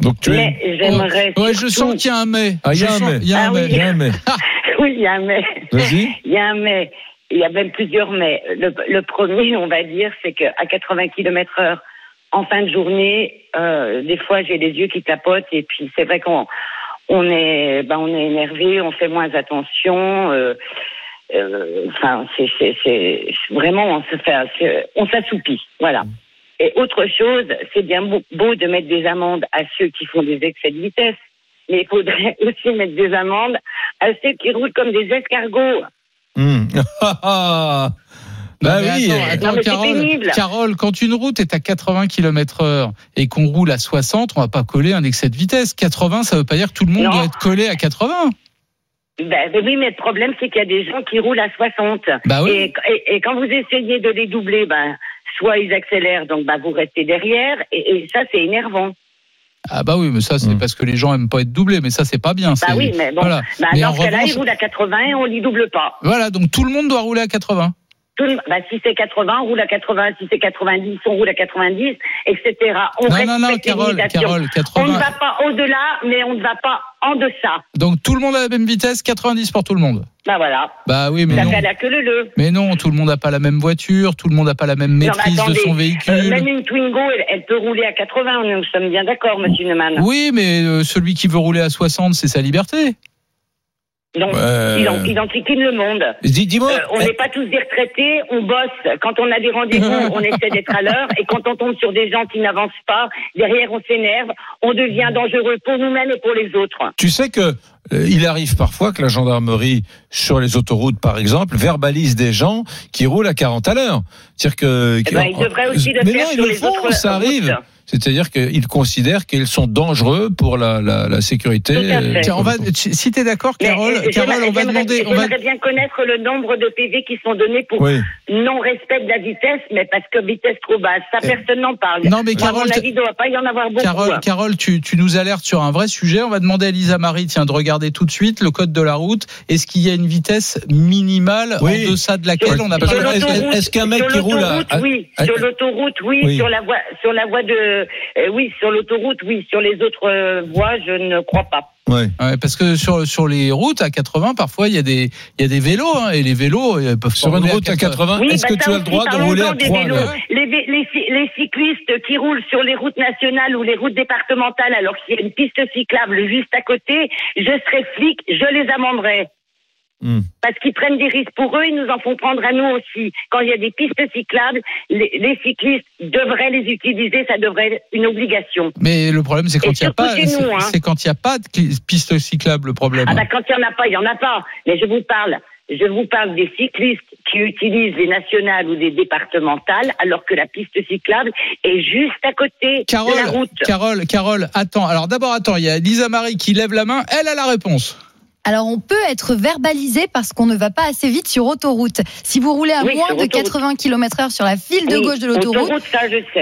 [SPEAKER 6] donc tu es...
[SPEAKER 11] Mais j'aimerais
[SPEAKER 5] Ouais, je sens qu'il y a un mais.
[SPEAKER 6] Ah, il y a un
[SPEAKER 5] sens-
[SPEAKER 6] mais.
[SPEAKER 5] Il y a un
[SPEAKER 11] Ah
[SPEAKER 5] mais.
[SPEAKER 11] oui.
[SPEAKER 6] Il y a un mais.
[SPEAKER 11] oui, il y a un mais.
[SPEAKER 6] Vas-y.
[SPEAKER 11] Il y a un mais. Il y a même plusieurs mais. Le, le premier, on va dire, c'est qu'à 80 km heure, en fin de journée, euh, des fois, j'ai les yeux qui tapotent et puis c'est vrai qu'on on est, ben, on est énervé, on fait moins attention. euh, euh, Enfin, c'est, c'est, c'est vraiment, on se fait, on s'assoupit, voilà. Et autre chose, c'est bien beau, beau de mettre des amendes à ceux qui font des excès de vitesse, mais il faudrait aussi mettre des amendes à ceux qui roulent comme des escargots.
[SPEAKER 5] Non,
[SPEAKER 6] bah
[SPEAKER 5] mais
[SPEAKER 6] oui.
[SPEAKER 5] attends, attends,
[SPEAKER 11] Non,
[SPEAKER 5] Carole,
[SPEAKER 11] pénible.
[SPEAKER 5] Carole, quand une route est à 80 km heure et qu'on roule à 60, on va pas coller un excès de vitesse. 80, ça veut pas dire que tout le monde
[SPEAKER 11] Non.
[SPEAKER 5] doit être collé à 80.
[SPEAKER 11] Ben, ben oui, mais le problème, c'est qu'il y a des gens qui roulent à 60.
[SPEAKER 5] Bah oui.
[SPEAKER 11] et, et- et quand vous essayez de les doubler, ben, soit ils accélèrent, donc ben, vous restez derrière, et, et ça, c'est énervant.
[SPEAKER 5] Ah bah oui, mais ça c'est
[SPEAKER 6] Hmm.
[SPEAKER 5] parce que les gens aiment pas être doublés, mais ça c'est pas bien.
[SPEAKER 11] Bah oui, mais bon,
[SPEAKER 5] Voilà.
[SPEAKER 11] ben,
[SPEAKER 5] Mais
[SPEAKER 11] dans
[SPEAKER 5] en
[SPEAKER 11] ce cas-là,
[SPEAKER 5] revanche-
[SPEAKER 11] ils roulent à 80 et on les double pas.
[SPEAKER 5] Voilà, donc tout le monde doit rouler à 80.
[SPEAKER 11] Tout le- ben, si c'est 80, on roule à 80. Si c'est 90, on roule à 90, etc. On
[SPEAKER 5] Non,
[SPEAKER 11] respecte
[SPEAKER 5] non, non, Carole,
[SPEAKER 11] On ne
[SPEAKER 5] 80.
[SPEAKER 11] va pas au-delà, mais on ne va pas en deçà.
[SPEAKER 5] Donc tout le monde a la même vitesse, 90 pour tout le monde.
[SPEAKER 11] Ben voilà.
[SPEAKER 5] Bah oui, mais
[SPEAKER 11] Ça
[SPEAKER 5] non.
[SPEAKER 11] fait la queue le le.
[SPEAKER 5] Mais non, tout le monde n'a pas la même voiture, tout le monde n'a pas la même
[SPEAKER 11] Non,
[SPEAKER 5] maîtrise de son
[SPEAKER 11] euh,
[SPEAKER 5] véhicule.
[SPEAKER 11] même une Twingo, elle, elle peut rouler à 80. Nous sommes bien d'accord, monsieur Neumann.
[SPEAKER 5] Oui, mais euh, celui qui veut rouler à 60, c'est sa liberté.
[SPEAKER 11] Donc,
[SPEAKER 6] Ouais.
[SPEAKER 11] il, en, il enquiquine le monde.
[SPEAKER 6] Dis- Dis-moi.
[SPEAKER 11] Euh, on n'est pas tous des retraités, on bosse. Quand on a des rendez-vous, on essaie d'être à l'heure. Et quand on tombe sur des gens qui n'avancent pas, derrière, on s'énerve. On devient dangereux pour nous-mêmes et pour les autres.
[SPEAKER 6] Tu sais que euh, il arrive parfois que la gendarmerie sur les autoroutes, par exemple, verbalise des gens qui roulent à 40 à l'heure. C'est-à-dire que
[SPEAKER 11] Eh ben, ils devraient aussi le
[SPEAKER 6] mais
[SPEAKER 11] faire
[SPEAKER 6] non, ils
[SPEAKER 11] sur
[SPEAKER 6] le
[SPEAKER 11] les
[SPEAKER 6] font,
[SPEAKER 11] autres
[SPEAKER 6] ça
[SPEAKER 11] routes.
[SPEAKER 6] C'est-à-dire qu'ils considèrent qu'ils sont dangereux pour la, la, la sécurité. Euh,
[SPEAKER 5] Tiens, on va, si t'es d'accord,
[SPEAKER 11] Mais,
[SPEAKER 5] Carole, Carole, on va demander, on va,
[SPEAKER 11] bien connaître le nombre de PV qui sont donnés pour
[SPEAKER 6] Oui.
[SPEAKER 11] non-respect de la vitesse, mais parce que vitesse trop basse. Ça, personne n'en parle.
[SPEAKER 5] Non, mais
[SPEAKER 11] Moi, à
[SPEAKER 5] Carole,
[SPEAKER 11] mon
[SPEAKER 5] t-
[SPEAKER 11] avis, il ne doit pas y en avoir beaucoup.
[SPEAKER 5] Carole, Carole, tu, tu nous alertes sur un vrai sujet. On va demander à Lisa Marie, tiens, de regarder tout de suite le code de la route. Est-ce qu'il y a une vitesse minimale
[SPEAKER 6] Oui.
[SPEAKER 5] en deçà de laquelle on n'a pas
[SPEAKER 6] est-ce- qu'un mec qui roule à-
[SPEAKER 11] oui,
[SPEAKER 6] à-
[SPEAKER 11] sur l'autoroute, oui,
[SPEAKER 6] Oui.
[SPEAKER 11] sur la voie, sur la voie de, euh, oui, sur l'autoroute, oui, sur les autres euh, voies, je ne crois pas.
[SPEAKER 6] Ouais.
[SPEAKER 5] Ouais, parce que sur, sur les routes à 80, parfois il y a des, il y a des vélos hein, et les vélos ils peuvent
[SPEAKER 6] Sur une route à 80,
[SPEAKER 11] Oui,
[SPEAKER 6] est-ce
[SPEAKER 11] bah,
[SPEAKER 6] que
[SPEAKER 11] ça
[SPEAKER 6] tu as le droit de rouler à
[SPEAKER 11] des
[SPEAKER 6] 3 à
[SPEAKER 11] vélos. les, les, les cyclistes qui roulent sur les routes nationales ou les routes départementales alors qu'il y a une piste cyclable juste à côté, je serais flic, je les amenderais.
[SPEAKER 6] Hmm.
[SPEAKER 11] Parce qu'ils prennent des risques pour eux, ils nous en font prendre à nous aussi. Quand il y a des pistes cyclables, les, les cyclistes devraient les utiliser, ça devrait être une obligation.
[SPEAKER 5] Mais le problème c'est quand il y a
[SPEAKER 11] surtout
[SPEAKER 5] pas,
[SPEAKER 11] chez nous,
[SPEAKER 5] c'est
[SPEAKER 11] hein.
[SPEAKER 5] quand il a pas de cli- piste cyclable le problème.
[SPEAKER 11] Ah bah quand il n'y en a pas, il n'y en a pas. Mais je vous parle, je vous parle des cyclistes qui utilisent les nationales ou des départementales, alors que la piste cyclable est juste à côté
[SPEAKER 5] Carole,
[SPEAKER 11] de la route.
[SPEAKER 5] Carole, Carole, attends. Alors d'abord, attends, il y a Lisa Marie qui lève la main. Elle a la réponse.
[SPEAKER 7] Alors, on peut être verbalisé parce qu'on ne va pas assez vite sur autoroute. Si vous roulez à
[SPEAKER 11] Oui,
[SPEAKER 7] moins de
[SPEAKER 11] autoroute.
[SPEAKER 7] 80 km heure sur la file de
[SPEAKER 11] Oui,
[SPEAKER 7] gauche de l'autoroute,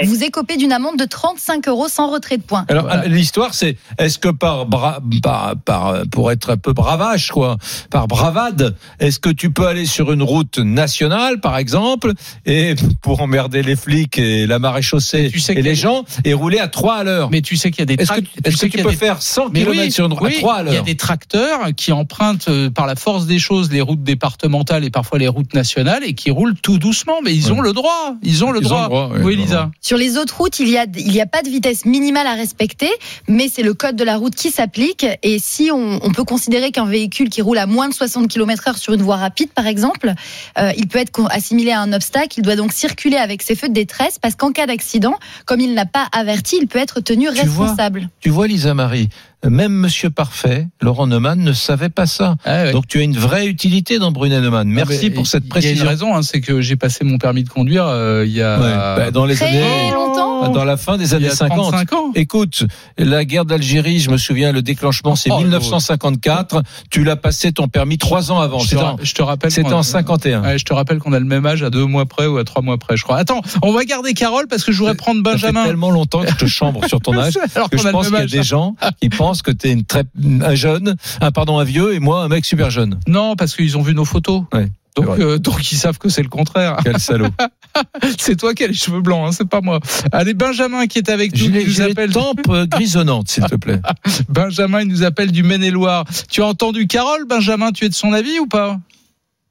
[SPEAKER 7] vous écopez d'une amende de 35 euros sans retrait de points.
[SPEAKER 6] Alors
[SPEAKER 5] Voilà.
[SPEAKER 6] l'histoire c'est est-ce que par, bra- par par pour être un peu bravage quoi, par bravade, est-ce que tu peux aller sur une route nationale par exemple et pour emmerder les flics et la maréchaussée
[SPEAKER 5] Tu sais
[SPEAKER 6] et les gens et rouler à 3 à l'heure?
[SPEAKER 5] Mais tu sais qu'il y a des
[SPEAKER 6] Est-ce que, tu peux
[SPEAKER 5] des-
[SPEAKER 6] faire 100
[SPEAKER 5] Mais
[SPEAKER 6] km
[SPEAKER 5] oui,
[SPEAKER 6] sur une à 3 à
[SPEAKER 5] Il y a
[SPEAKER 6] l'heure?
[SPEAKER 5] des tracteurs qui empruntent euh, par la force des choses les routes départementales et parfois les routes nationales et qui roulent tout doucement. Mais ils ont le droit. Ils ont le
[SPEAKER 6] Ils ont
[SPEAKER 5] droit.
[SPEAKER 6] le droit, oui,
[SPEAKER 5] Lisa.
[SPEAKER 7] Sur les autres routes, il y a, il y a pas de vitesse minimale à respecter, mais c'est le code de la route qui s'applique. Et si on, on peut considérer qu'un véhicule qui roule à moins de 60 km heure sur une voie rapide, par exemple, euh, il peut être assimilé à un obstacle. Il doit donc circuler avec ses feux de détresse parce qu'en cas d'accident, comme il n'a pas averti, il peut être tenu
[SPEAKER 6] Tu vois
[SPEAKER 7] responsable.
[SPEAKER 6] Tu vois Lisa Marie, même Monsieur Parfait, Laurent Neumann ne savait pas ça.
[SPEAKER 5] Ah ouais.
[SPEAKER 6] Donc tu as une vraie utilité dans Brunet Neumann. Merci
[SPEAKER 5] Ah, mais
[SPEAKER 6] pour cette
[SPEAKER 5] Il y a
[SPEAKER 6] précision.
[SPEAKER 5] une raison, hein, c'est que j'ai passé mon permis de conduire euh, il y a,
[SPEAKER 6] Ouais, bah, dans les
[SPEAKER 7] Très
[SPEAKER 6] années
[SPEAKER 7] longtemps.
[SPEAKER 6] dans la fin des
[SPEAKER 5] il y
[SPEAKER 6] années
[SPEAKER 5] a
[SPEAKER 6] 50.
[SPEAKER 5] 35 ans.
[SPEAKER 6] Écoute, la guerre d'Algérie, je me souviens, le déclenchement, c'est
[SPEAKER 5] Oh,
[SPEAKER 6] 1954. Tu l'as passé ton permis trois ans avant.
[SPEAKER 5] Je te,
[SPEAKER 6] C'était en,
[SPEAKER 5] je te rappelle.
[SPEAKER 6] c'était en 51.
[SPEAKER 5] Ouais, je te rappelle qu'on a le même âge à deux mois près ou à trois mois près, je crois. Attends, on va garder Carole parce que je voudrais prendre
[SPEAKER 6] Ça fait
[SPEAKER 5] Benjamin.
[SPEAKER 6] tellement longtemps que je te chambre sur ton âge
[SPEAKER 5] Alors
[SPEAKER 6] que
[SPEAKER 5] qu'on
[SPEAKER 6] je pense qu'il y a des gens qui pensent que t'es une très un jeune, un pardon un vieux et moi un mec super jeune.
[SPEAKER 5] Non, parce qu'ils ont vu nos photos.
[SPEAKER 6] Ouais,
[SPEAKER 5] Donc, euh, donc ils savent que c'est le contraire.
[SPEAKER 6] Quel salaud.
[SPEAKER 5] C'est toi qui as les cheveux blancs, hein, c'est pas moi. Allez, Benjamin qui est avec nous,
[SPEAKER 6] les,
[SPEAKER 5] nous appelle.
[SPEAKER 6] tempes euh, grisonnantes, s'il te plaît.
[SPEAKER 5] Benjamin, il nous appelle du Maine-et-Loire. Tu as entendu Carole, Benjamin Tu es de son avis ou pas?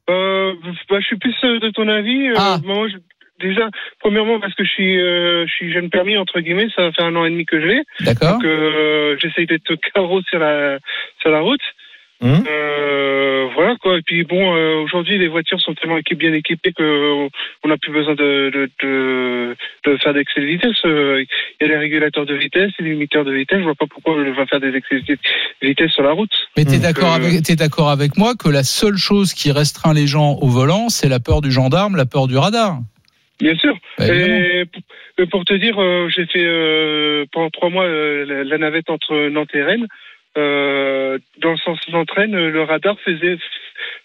[SPEAKER 8] Euh, bah, je suis plus de ton avis. Euh,
[SPEAKER 5] Ah.
[SPEAKER 8] moi, je- déjà, premièrement, parce que je suis, euh, je suis jeune permis, entre guillemets, ça fait un an et demi que je l'ai.
[SPEAKER 5] D'accord.
[SPEAKER 8] Donc, euh, j'essaye d'être carreau sur la, sur la route.
[SPEAKER 6] Hum.
[SPEAKER 8] Euh, voilà quoi. Et puis bon, euh, aujourd'hui les voitures sont tellement équipées, bien équipées que on n'a plus besoin de, de, de, de faire d'excès de vitesse. Il y a les régulateurs de vitesse, les limiteurs de vitesse. Je vois pas pourquoi on va faire des excès de vitesse sur la route.
[SPEAKER 5] Mais t'es
[SPEAKER 6] Mmh.
[SPEAKER 5] d'accord
[SPEAKER 8] Euh,
[SPEAKER 5] avec, t'es d'accord avec moi que la seule chose qui restreint les gens au volant, c'est la peur du gendarme, la peur du radar.
[SPEAKER 8] Bien sûr.
[SPEAKER 5] Bah.
[SPEAKER 8] Et pour, te dire, euh, j'ai fait euh, pendant trois mois euh, la, navette entre Nantes et Rennes. Euh, dans le sens d'entraîne, le radar faisait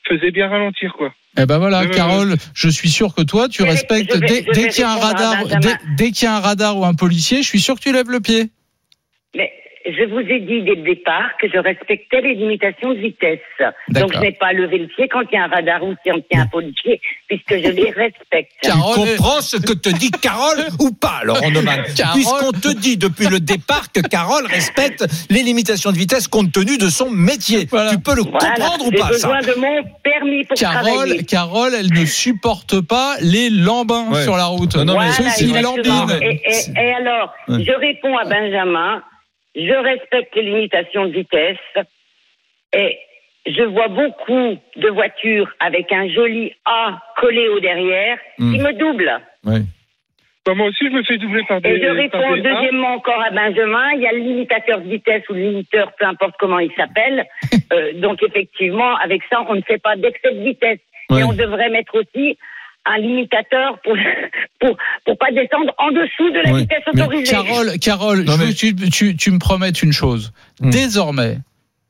[SPEAKER 8] faisait bien ralentir quoi.
[SPEAKER 5] Eh ben voilà, Carole, je suis sûr que toi, tu respectes dès, dès qu'il y a un radar, dès, dès qu'il y a un radar ou un policier, je suis sûr que tu lèves le pied.
[SPEAKER 11] Mais je vous ai dit dès le départ que je respectais les limitations de vitesse. Donc je n'ai pas levé le pied quand il y a un radar ou quand il y a un policier, puisque je les respecte.
[SPEAKER 5] Carole,
[SPEAKER 6] Comprends ce que te dit Carole ou pas, Laurent Neumann
[SPEAKER 5] Carole-
[SPEAKER 6] Puisqu'on te dit depuis le départ que Carole respecte les limitations de vitesse compte tenu de son métier.
[SPEAKER 5] Voilà.
[SPEAKER 6] Tu peux le
[SPEAKER 11] Voilà,
[SPEAKER 6] comprendre ou
[SPEAKER 11] j'ai
[SPEAKER 6] pas, ça
[SPEAKER 11] besoin de mon permis pour
[SPEAKER 5] Carole,
[SPEAKER 11] travailler.
[SPEAKER 5] Carole, elle ne supporte pas les lambins
[SPEAKER 6] Ouais.
[SPEAKER 5] sur la route.
[SPEAKER 6] Non, non, mais
[SPEAKER 11] Voilà, exactement.
[SPEAKER 5] lambinent.
[SPEAKER 11] Et, et- et alors,
[SPEAKER 6] Ouais.
[SPEAKER 11] je réponds à Benjamin, je respecte les limitations de vitesse et je vois beaucoup de voitures avec un joli A collé au derrière
[SPEAKER 6] Hmm.
[SPEAKER 11] qui me double.
[SPEAKER 6] Ouais.
[SPEAKER 8] Bah, moi aussi, je me fais doubler par des.
[SPEAKER 11] Et je réponds
[SPEAKER 8] des A.
[SPEAKER 11] deuxièmement encore à Benjamin, il y a le limitateur de vitesse ou le limiteur, peu importe comment il s'appelle. Euh, donc effectivement, avec ça, on ne fait pas d'excès de vitesse.
[SPEAKER 6] Ouais.
[SPEAKER 11] Et on devrait mettre aussi un limitateur pour pour pour pas descendre en dessous de la
[SPEAKER 6] Ouais.
[SPEAKER 11] vitesse
[SPEAKER 6] Mais
[SPEAKER 11] autorisée.
[SPEAKER 5] Carole, Carole,
[SPEAKER 6] Non, mais-
[SPEAKER 5] tu, tu, tu me promettes une chose.
[SPEAKER 6] Hmm.
[SPEAKER 5] Désormais,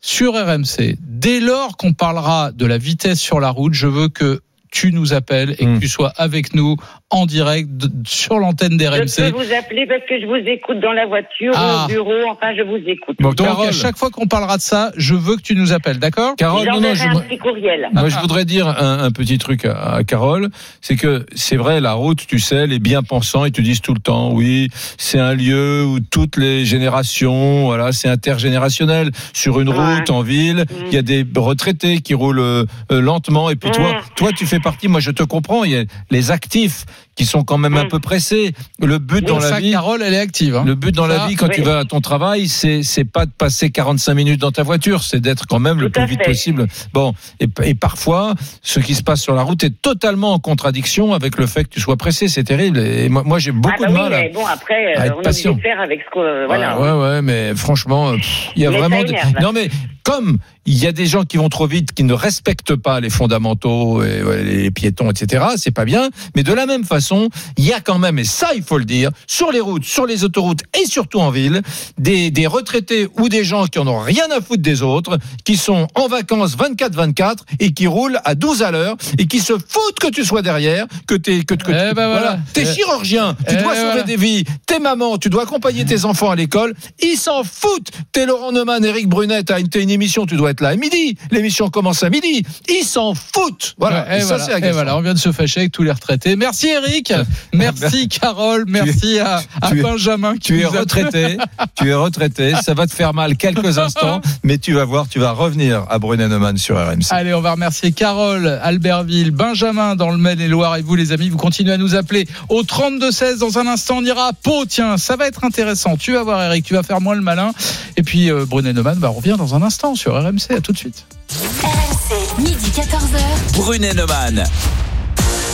[SPEAKER 5] sur RMC, dès lors qu'on parlera de la vitesse sur la route, je veux que tu nous appelles et que tu sois avec nous en direct sur l'antenne
[SPEAKER 11] Je
[SPEAKER 5] d'RMC.
[SPEAKER 11] peux vous appeler parce que je vous écoute dans la voiture,
[SPEAKER 5] Ah.
[SPEAKER 11] au bureau, enfin je vous écoute.
[SPEAKER 6] Bon,
[SPEAKER 5] Donc
[SPEAKER 6] Carole.
[SPEAKER 5] à chaque fois qu'on parlera de ça, je veux que tu nous appelles, d'accord?
[SPEAKER 6] Carole, non, non, je,
[SPEAKER 11] un petit courriel.
[SPEAKER 6] Moi, je voudrais dire un, un petit truc à, à Carole, c'est que c'est vrai, la route, tu sais, les bien-pensants, ils te disent tout le temps, oui, c'est un lieu où toutes les générations, voilà, c'est intergénérationnel. Sur une
[SPEAKER 11] Ouais.
[SPEAKER 6] route en ville, il y a des retraités qui roulent euh, euh, lentement, et puis toi,
[SPEAKER 11] Mm.
[SPEAKER 6] toi, tu fais partie. Moi, je te comprends. Il y a les actifs qui sont quand même un
[SPEAKER 11] Mm.
[SPEAKER 6] peu pressés. Le but dans
[SPEAKER 5] Pour
[SPEAKER 6] la vie.
[SPEAKER 5] Carole, elle est active. hein.
[SPEAKER 6] Le but dans la
[SPEAKER 5] Ça,
[SPEAKER 6] vie, quand tu
[SPEAKER 11] oui.
[SPEAKER 6] vas à ton travail, c'est c'est pas de passer 45 minutes dans ta voiture, c'est d'être quand même le
[SPEAKER 11] Tout à
[SPEAKER 6] plus vite
[SPEAKER 11] fait.
[SPEAKER 6] possible. Bon, et, et parfois, ce qui se passe sur la route est totalement en contradiction avec le fait que tu sois pressé. C'est terrible. Et moi, moi, j'ai beaucoup
[SPEAKER 11] ah bah
[SPEAKER 6] de
[SPEAKER 11] oui,
[SPEAKER 6] mal. à-
[SPEAKER 11] mais bon après,
[SPEAKER 6] à
[SPEAKER 11] euh,
[SPEAKER 6] être
[SPEAKER 11] on
[SPEAKER 6] patient.
[SPEAKER 11] de faire avec ce voilà.
[SPEAKER 6] Ouais, ouais, ouais, mais franchement, il y a
[SPEAKER 11] Mais
[SPEAKER 6] vraiment.
[SPEAKER 11] énerve.
[SPEAKER 6] Non, mais comme il y a des gens qui vont trop vite, qui ne respectent pas les fondamentaux, et, les piétons, etc. C'est pas bien. Mais de la même façon, il y a quand même, et ça, il faut le dire, sur les routes, sur les autoroutes et surtout en ville, des, des retraités ou des gens qui en ont rien à foutre des autres, qui sont en vacances 24-24 et qui roulent à 12 à l'heure et qui se foutent que tu sois derrière, que t'es, que, que
[SPEAKER 5] Eh
[SPEAKER 6] tu-
[SPEAKER 5] ben voilà.
[SPEAKER 6] T'es
[SPEAKER 5] Eh.
[SPEAKER 6] chirurgien, tu
[SPEAKER 5] Eh
[SPEAKER 6] dois sauver
[SPEAKER 5] voilà.
[SPEAKER 6] des vies, t'es maman, tu dois accompagner tes enfants à l'école, ils s'en foutent. T'es Laurent Neumann, Eric Brunet, t'as une, t'as une émission, tu dois être là à midi. L'émission commence à midi. Ils s'en foutent. Voilà.
[SPEAKER 5] Ouais,
[SPEAKER 6] et
[SPEAKER 5] et,
[SPEAKER 6] ça,
[SPEAKER 5] voilà, et on vient de se fâcher avec tous les retraités. Merci Eric, merci Carole, merci à, à
[SPEAKER 6] tu es-
[SPEAKER 5] Benjamin. Qui
[SPEAKER 6] Tu es retraité, tu es retraité, ça va te faire mal quelques instants, mais tu vas voir, tu vas revenir à Brunet Neumann sur RMC.
[SPEAKER 5] Allez, on va remercier Carole, Albertville, Benjamin dans le Maine-et-Loire et vous les amis, vous continuez à nous appeler au 32-16. Dans un instant, on ira à Pau. Tiens, ça va être intéressant. Tu vas voir Eric, tu vas faire moins le malin. Et puis euh, Brunet Neumann bah, revient dans un instant sur RMC. À tout de suite.
[SPEAKER 3] RMC, midi 14h.
[SPEAKER 4] Brunet Neumann.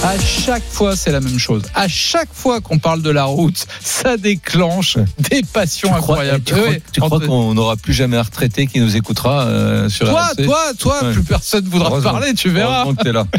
[SPEAKER 5] À chaque fois, c'est la même chose. À chaque fois qu'on parle de la route, ça déclenche des passions incroyables.
[SPEAKER 6] tu crois, tu qu'on n'aura plus jamais un retraité qui nous écoutera euh, sur
[SPEAKER 5] Toi,
[SPEAKER 6] RMC?
[SPEAKER 5] toi, toi,
[SPEAKER 6] Ouais.
[SPEAKER 5] plus personne ne voudra parler, tu verras.
[SPEAKER 6] Que t'es là.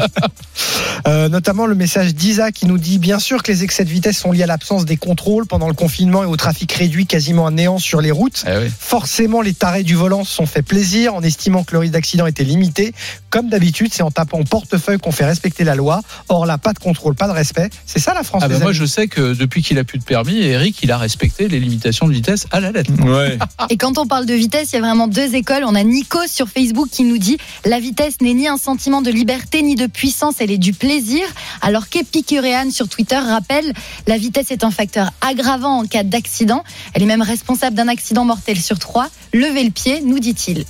[SPEAKER 12] Euh, notamment le message d'Isa qui nous dit bien sûr que les excès de vitesse sont liés à l'absence des contrôles pendant le confinement et au trafic réduit quasiment à néant sur les routes.
[SPEAKER 5] Eh oui.
[SPEAKER 12] Forcément, les tarés du volant se sont fait plaisir en estimant que le risque d'accident était limité. Comme d'habitude, c'est en tapant au portefeuille qu'on fait respecter la loi. Or là, pas de contrôle, pas de respect. C'est ça la France.
[SPEAKER 5] Ah bah moi
[SPEAKER 12] amis.
[SPEAKER 5] je sais que depuis qu'il a plus de permis, Eric il a respecté les limitations de vitesse à la lettre.
[SPEAKER 6] Ouais.
[SPEAKER 7] Et quand on parle de vitesse, il y a vraiment deux écoles. On a Nico sur Facebook qui nous dit la vitesse n'est ni un sentiment de liberté ni de puissance, elle est du plaisir. Alors qu'Epicurian sur Twitter rappelle la vitesse est un facteur aggravant en cas d'accident. Elle est même responsable d'un accident mortel sur trois. Levez le pied, nous dit-il.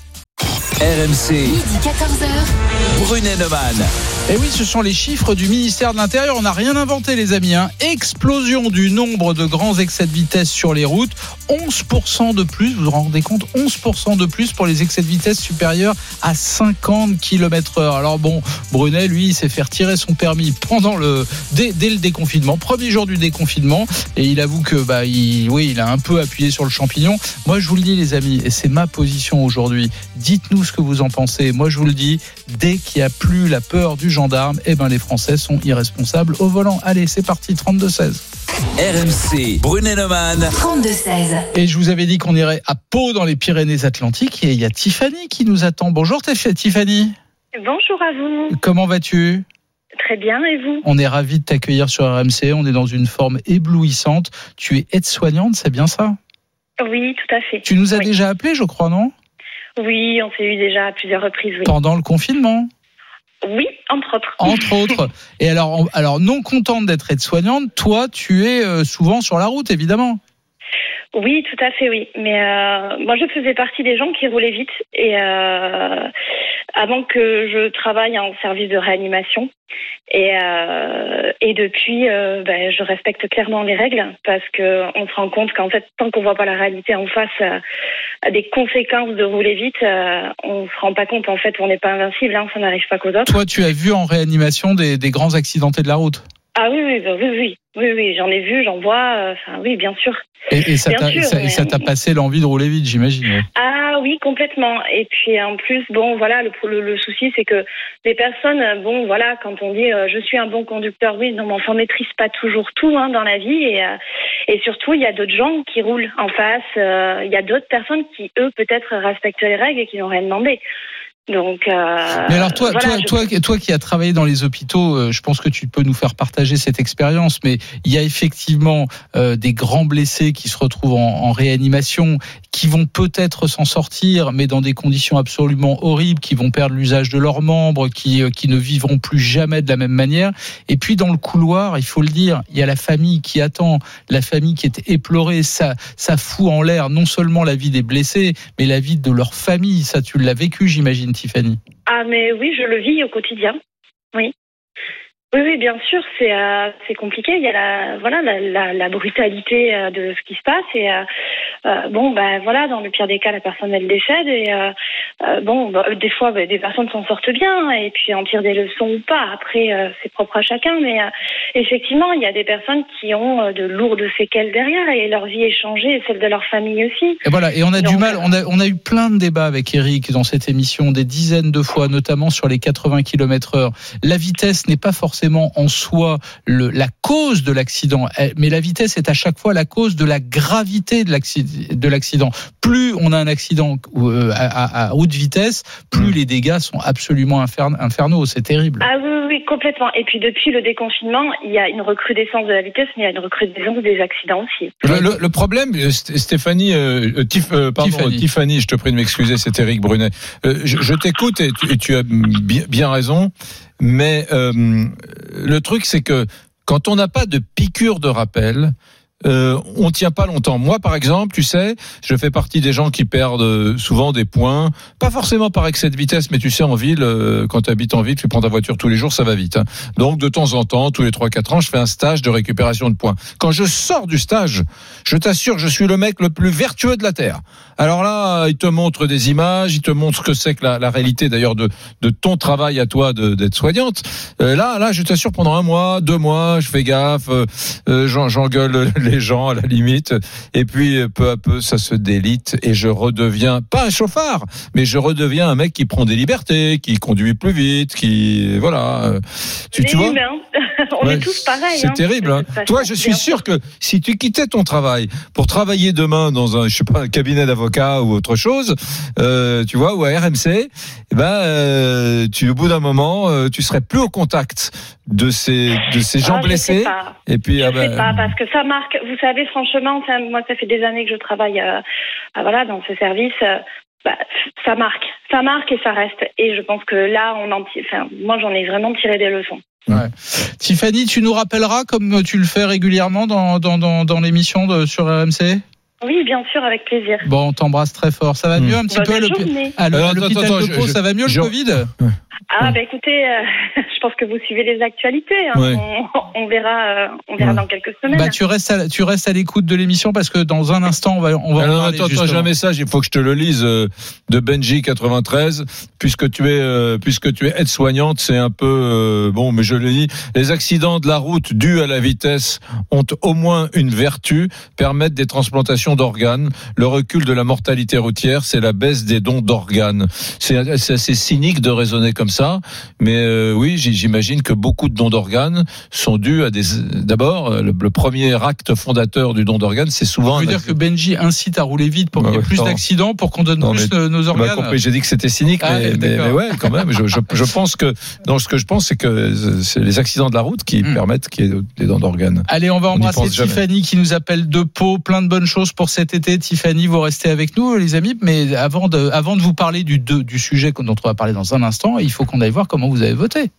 [SPEAKER 4] RMC,
[SPEAKER 3] Midi 14h.
[SPEAKER 4] Brunet Neumann.
[SPEAKER 5] Et oui, ce sont les chiffres du ministère de l'Intérieur. On n'a rien inventé, les amis. hein. Explosion du nombre de grands excès de vitesse sur les routes. 11% de plus, vous vous rendez compte 11% de plus pour les excès de vitesse supérieurs à 50 km heure. Alors bon, Brunet, lui, il s'est fait retirer son permis pendant le, dès, le déconfinement, premier jour du déconfinement. Et il avoue que, bah, il, oui, il a un peu appuyé sur le champignon. Moi, je vous le dis, les amis, et c'est ma position aujourd'hui. Dites-nous ce que vous en pensez. Moi, je vous le dis, dès qu'il n'y a plus la peur du eh ben, les Français sont irresponsables au volant. Allez, c'est parti, 32-16.
[SPEAKER 4] RMC, Brunet Neumann.
[SPEAKER 3] 32-16.
[SPEAKER 5] Et je vous avais dit qu'on irait à Pau dans les Pyrénées-Atlantiques et il y a Tiffany qui nous attend. Bonjour Tiff- Tiffany,
[SPEAKER 13] Bonjour à vous.
[SPEAKER 5] comment vas-tu?
[SPEAKER 13] Très bien, et vous?
[SPEAKER 5] On est ravis de t'accueillir sur RMC, on est dans une forme éblouissante. Tu es aide-soignante, c'est bien ça?
[SPEAKER 13] Oui, tout à fait.
[SPEAKER 5] Tu nous as
[SPEAKER 13] Oui.
[SPEAKER 5] déjà appelé, je crois, non?
[SPEAKER 13] Oui, on s'est eu déjà à plusieurs reprises, oui.
[SPEAKER 5] Pendant le confinement
[SPEAKER 13] Oui, entre autres.
[SPEAKER 5] entre autres. Et alors, on- alors non contente d'être aide-soignante, toi, tu es euh, souvent sur la route, évidemment.
[SPEAKER 13] Oui, tout à fait, oui. Mais euh, moi, je faisais partie des gens qui roulaient vite. Et euh, avant que je travaille en service de réanimation. Et, euh, depuis, ben, je respecte clairement les règles parce que on se rend compte qu'en fait, tant qu'on voit pas la réalité en face à des conséquences de rouler vite, on se rend pas compte. En fait, on n'est pas invincible. Hein, ça n'arrive pas qu'aux autres.
[SPEAKER 5] Toi, tu as vu en réanimation des grands accidentés de la route?
[SPEAKER 13] Ah oui, oui, bah oui, oui, oui, oui, j'en ai vu, j'en vois. euh, Enfin, oui, bien sûr.
[SPEAKER 5] Et, et ça t'a
[SPEAKER 13] mais-
[SPEAKER 5] passé l'envie de rouler vite, j'imagine.
[SPEAKER 13] Ah oui, complètement. Et puis en plus, bon, voilà, le, le, le souci, c'est que les personnes, bon, voilà, quand on dit euh, je suis un bon conducteur, oui, non, mais enfin, on maîtrise pas toujours tout hein, dans la vie. Et, euh, et surtout, il y a d'autres gens qui roulent en face. euh, Il y a d'autres personnes qui, eux, peut-être respectent les règles et qui n'ont rien demandé. Donc, euh,
[SPEAKER 5] Mais alors toi,
[SPEAKER 13] voilà,
[SPEAKER 5] toi,
[SPEAKER 13] je-
[SPEAKER 5] toi, toi qui as travaillé dans les hôpitaux, euh, je pense que tu peux nous faire partager cette expérience. Mais il y a effectivement euh, des grands blessés qui se retrouvent en, en réanimation, qui vont peut-être s'en sortir, mais dans des conditions absolument horribles, qui vont perdre l'usage de leurs membres, qui, euh, qui ne vivront plus jamais de la même manière. Et puis dans le couloir, il faut le dire, il y a la famille qui attend, la famille qui est éplorée. Ça, ça fout en l'air non seulement la vie des blessés, mais la vie de leur famille. Ça, tu l'as vécu, j'imagine,
[SPEAKER 13] Ah, mais oui, je le vis au quotidien. Oui. Oui, oui, bien sûr, c'est euh, c'est compliqué. Il y a la voilà la, la, la brutalité euh, de ce qui se passe et euh, bon ben voilà dans le pire des cas la personne elle décède et bon bah, des fois bah, des personnes s'en sortent bien et puis en tirent des leçons ou pas. Après c'est propre à chacun mais effectivement il y a des personnes qui ont de lourdes séquelles derrière et leur vie est changée et celle de leur famille aussi.
[SPEAKER 5] Et voilà, et on a du mal, on a, on a eu plein de débats avec Eric dans cette émission, des dizaines de fois, notamment sur les 80 km heure. La vitesse n'est pas forcément en soi le, la cause de l'accident, eh, mais la vitesse est à chaque fois la cause de la gravité de l'accident. de l'accident. Plus on a un accident euh, à, à- à haute vitesse, plus les dégâts sont absolument infern- infernaux. C'est terrible.
[SPEAKER 13] Ah oui, oui, complètement. Et puis depuis le déconfinement, il y a une recrudescence de la vitesse, mais il y a une recrudescence des accidents aussi.
[SPEAKER 6] Le, le- le problème, euh, St- Stéphanie, euh, pardon,
[SPEAKER 5] Tiffany.
[SPEAKER 6] Tiffany. je te prie de m'excuser, c'est Eric Brunet. Euh, je je t'écoute et, tu- et tu as bien raison, mais euh, le truc c'est que quand on n'a pas de piqûre de rappel, euh, on tient pas longtemps. Moi, par exemple, tu sais, je fais partie des gens qui perdent euh, souvent des points, pas forcément par excès de vitesse, mais tu sais, en ville, euh, quand tu habites en ville, tu prends ta voiture tous les jours, ça va vite. hein. Donc, de temps en temps, tous les 3-4 ans, je fais un stage de récupération de points. Quand je sors du stage, je t'assure, je suis le mec le plus vertueux de la Terre. Alors là, il te montre des images, il te montre ce que c'est que la, réalité d'ailleurs de, ton travail à toi d'être soignante. Euh, là, là, je t'assure, pendant un mois, deux mois, je fais gaffe, euh, euh, j'en- j'engueule les gens à la limite, et puis peu à peu, ça se délite et je redeviens pas un chauffard, mais je redeviens un mec qui prend des libertés, qui conduit plus vite, qui voilà. Tu, tu
[SPEAKER 13] Les
[SPEAKER 6] vois?
[SPEAKER 13] On
[SPEAKER 6] Ouais,
[SPEAKER 13] est tous pareils.
[SPEAKER 6] C'est
[SPEAKER 13] hein,
[SPEAKER 6] terrible. hein. Toi, je suis sûr que si tu quittais ton travail pour travailler demain dans un, je sais pas, un cabinet d'avocat ou autre chose, euh, tu vois, ou à RMC, eh ben, euh, tu au bout d'un moment, euh, tu serais plus au contact de ces de ces gens
[SPEAKER 13] Ah, je
[SPEAKER 6] blessés.
[SPEAKER 13] sais pas.
[SPEAKER 6] Et puis,
[SPEAKER 13] Je
[SPEAKER 6] ah
[SPEAKER 13] sais
[SPEAKER 6] ben,
[SPEAKER 13] pas parce que ça marque. Vous savez, franchement, moi, ça fait des années que je travaille, euh, voilà, dans ce service. euh, bah, ça marque, ça marque et ça reste. Et je pense que là, on en, enfin, moi, j'en ai vraiment tiré des leçons.
[SPEAKER 5] Tiffany, tu nous rappelleras comme tu le fais régulièrement dans, dans, dans, l'émission sur RMC
[SPEAKER 13] Oui, bien sûr, avec plaisir.
[SPEAKER 5] Bon, on t'embrasse très fort. Ça va
[SPEAKER 6] Hmm.
[SPEAKER 5] mieux un petit
[SPEAKER 13] Bonne
[SPEAKER 5] peu
[SPEAKER 13] journée.
[SPEAKER 5] à l'hôpital de Pau
[SPEAKER 6] je-
[SPEAKER 5] Ça va mieux
[SPEAKER 6] je-
[SPEAKER 5] le Covid
[SPEAKER 13] Ah, bah écoutez, euh, je pense que vous suivez les actualités. hein.
[SPEAKER 6] Ouais.
[SPEAKER 13] On, on verra, euh, on verra
[SPEAKER 6] Ouais.
[SPEAKER 13] dans quelques semaines.
[SPEAKER 5] Bah, tu restes à, tu restes à l'écoute de l'émission parce que dans un instant, on va, on va
[SPEAKER 6] Alors, attends, attends, j'ai un message, il faut que je te le lise euh, de Benji 93, puisque tu es euh, puisque tu es aide-soignante, c'est un peu euh, bon, mais je le dis. Les accidents de la route dus à la vitesse ont au moins une vertu, permettent des transplantations d'organes. Le recul de la mortalité routière, c'est la baisse des dons d'organes. C'est assez cynique de raisonner comme ça, mais euh, oui, j'imagine que beaucoup de dons d'organes sont dus à des. D'abord, euh, le, le premier acte fondateur du don d'organes, c'est souvent.
[SPEAKER 5] Veux
[SPEAKER 6] un
[SPEAKER 5] dire que Benji incite à rouler vite pour qu'il y ait
[SPEAKER 6] Ouais,
[SPEAKER 5] plus d'accidents, pour qu'on donne
[SPEAKER 6] Non,
[SPEAKER 5] plus
[SPEAKER 6] mais
[SPEAKER 5] euh, nos organes.
[SPEAKER 6] j'ai dit que c'était cynique,
[SPEAKER 5] Ah,
[SPEAKER 6] mais, mais,
[SPEAKER 5] d'accord.
[SPEAKER 6] mais ouais, quand même. Je, je, je pense que, non, ce que je pense, c'est que c'est les accidents de la route qui
[SPEAKER 5] Hmm.
[SPEAKER 6] permettent qu'il y ait des dents d'organes.
[SPEAKER 5] Allez, on va
[SPEAKER 6] On
[SPEAKER 5] embrasser
[SPEAKER 6] jamais.
[SPEAKER 5] Tiffany qui nous appelle de Pau. Plein de bonnes choses pour cet été. Tiffany, vous restez avec nous, les amis. Mais avant de, avant de vous parler du, du sujet dont on va parler dans un instant, il faut qu'on aille voir comment vous avez voté.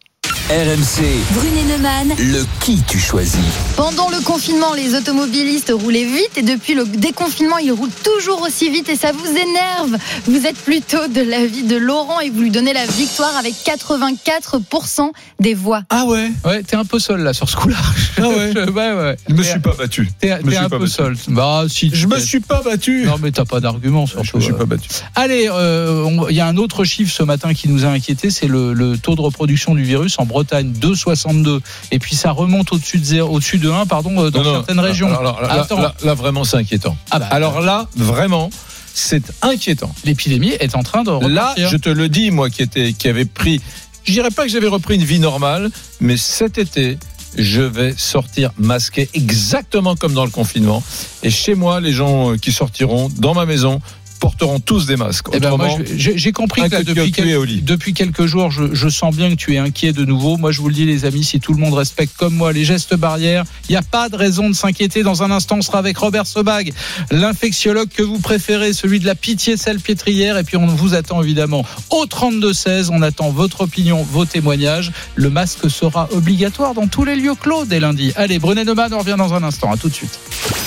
[SPEAKER 4] RMC,
[SPEAKER 3] Brunet Neumann.
[SPEAKER 4] le qui tu choisis.
[SPEAKER 7] Pendant le confinement, les automobilistes roulaient vite et depuis le déconfinement, ils roulent toujours aussi vite et ça vous énerve. Vous êtes plutôt de l'avis de Laurent et vous lui donnez la victoire avec 84% des voix.
[SPEAKER 6] Ah ouais
[SPEAKER 5] Ouais, t'es un peu seul là sur ce coup-là.
[SPEAKER 6] Ah ouais
[SPEAKER 5] ouais, ouais.
[SPEAKER 6] Je me suis pas battu.
[SPEAKER 5] T'es
[SPEAKER 6] Je me
[SPEAKER 5] t'es
[SPEAKER 6] suis
[SPEAKER 5] un
[SPEAKER 6] pas
[SPEAKER 5] peu
[SPEAKER 6] battu.
[SPEAKER 5] seul. Bah, si.
[SPEAKER 6] Je me suis pas battu.
[SPEAKER 5] Non, mais t'as pas d'argument
[SPEAKER 6] Je
[SPEAKER 5] surtout.
[SPEAKER 6] me suis
[SPEAKER 5] euh.
[SPEAKER 6] pas battu.
[SPEAKER 5] Allez, euh, il y a un autre chiffre ce matin qui nous a inquiété, c'est le, le taux de reproduction du virus en Bretagne, 2,62. Et puis ça remonte au-dessus de, au-dessus de 1 pardon, euh, dans
[SPEAKER 6] Non, non,
[SPEAKER 5] certaines régions.
[SPEAKER 6] Alors, alors, là,
[SPEAKER 5] Attends.
[SPEAKER 6] là, là, vraiment, c'est inquiétant.
[SPEAKER 5] Ah bah,
[SPEAKER 6] Alors là, vraiment, c'est inquiétant.
[SPEAKER 5] l'épidémie est en train de
[SPEAKER 6] Là, je te le dis, moi qui était, qui avait pris, je dirais pas que j'avais repris une vie normale, mais cet été, je vais sortir masqué exactement comme dans le confinement. Et chez moi, les gens euh, qui sortiront dans ma maison porteront tous des masques.
[SPEAKER 5] Eh ben, j'ai compris que là, depuis, quel- quelques jours, je, je sens bien que tu es inquiet de nouveau. Moi, je vous le dis, les amis, si tout le monde respecte comme moi les gestes barrières, il n'y a pas de raison de s'inquiéter. Dans un instant, on sera avec Robert Sebag, l'infectiologue que vous préférez, celui de la pitié salpêtrière. Et puis, on vous attend évidemment au 32-16. On attend votre opinion, vos témoignages. Le masque sera obligatoire dans tous les lieux clos dès lundi. Allez, Brunet Neumann, on revient dans un instant. À tout de suite.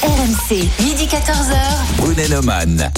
[SPEAKER 3] RMC, midi 14h.
[SPEAKER 4] Brunet Neumann,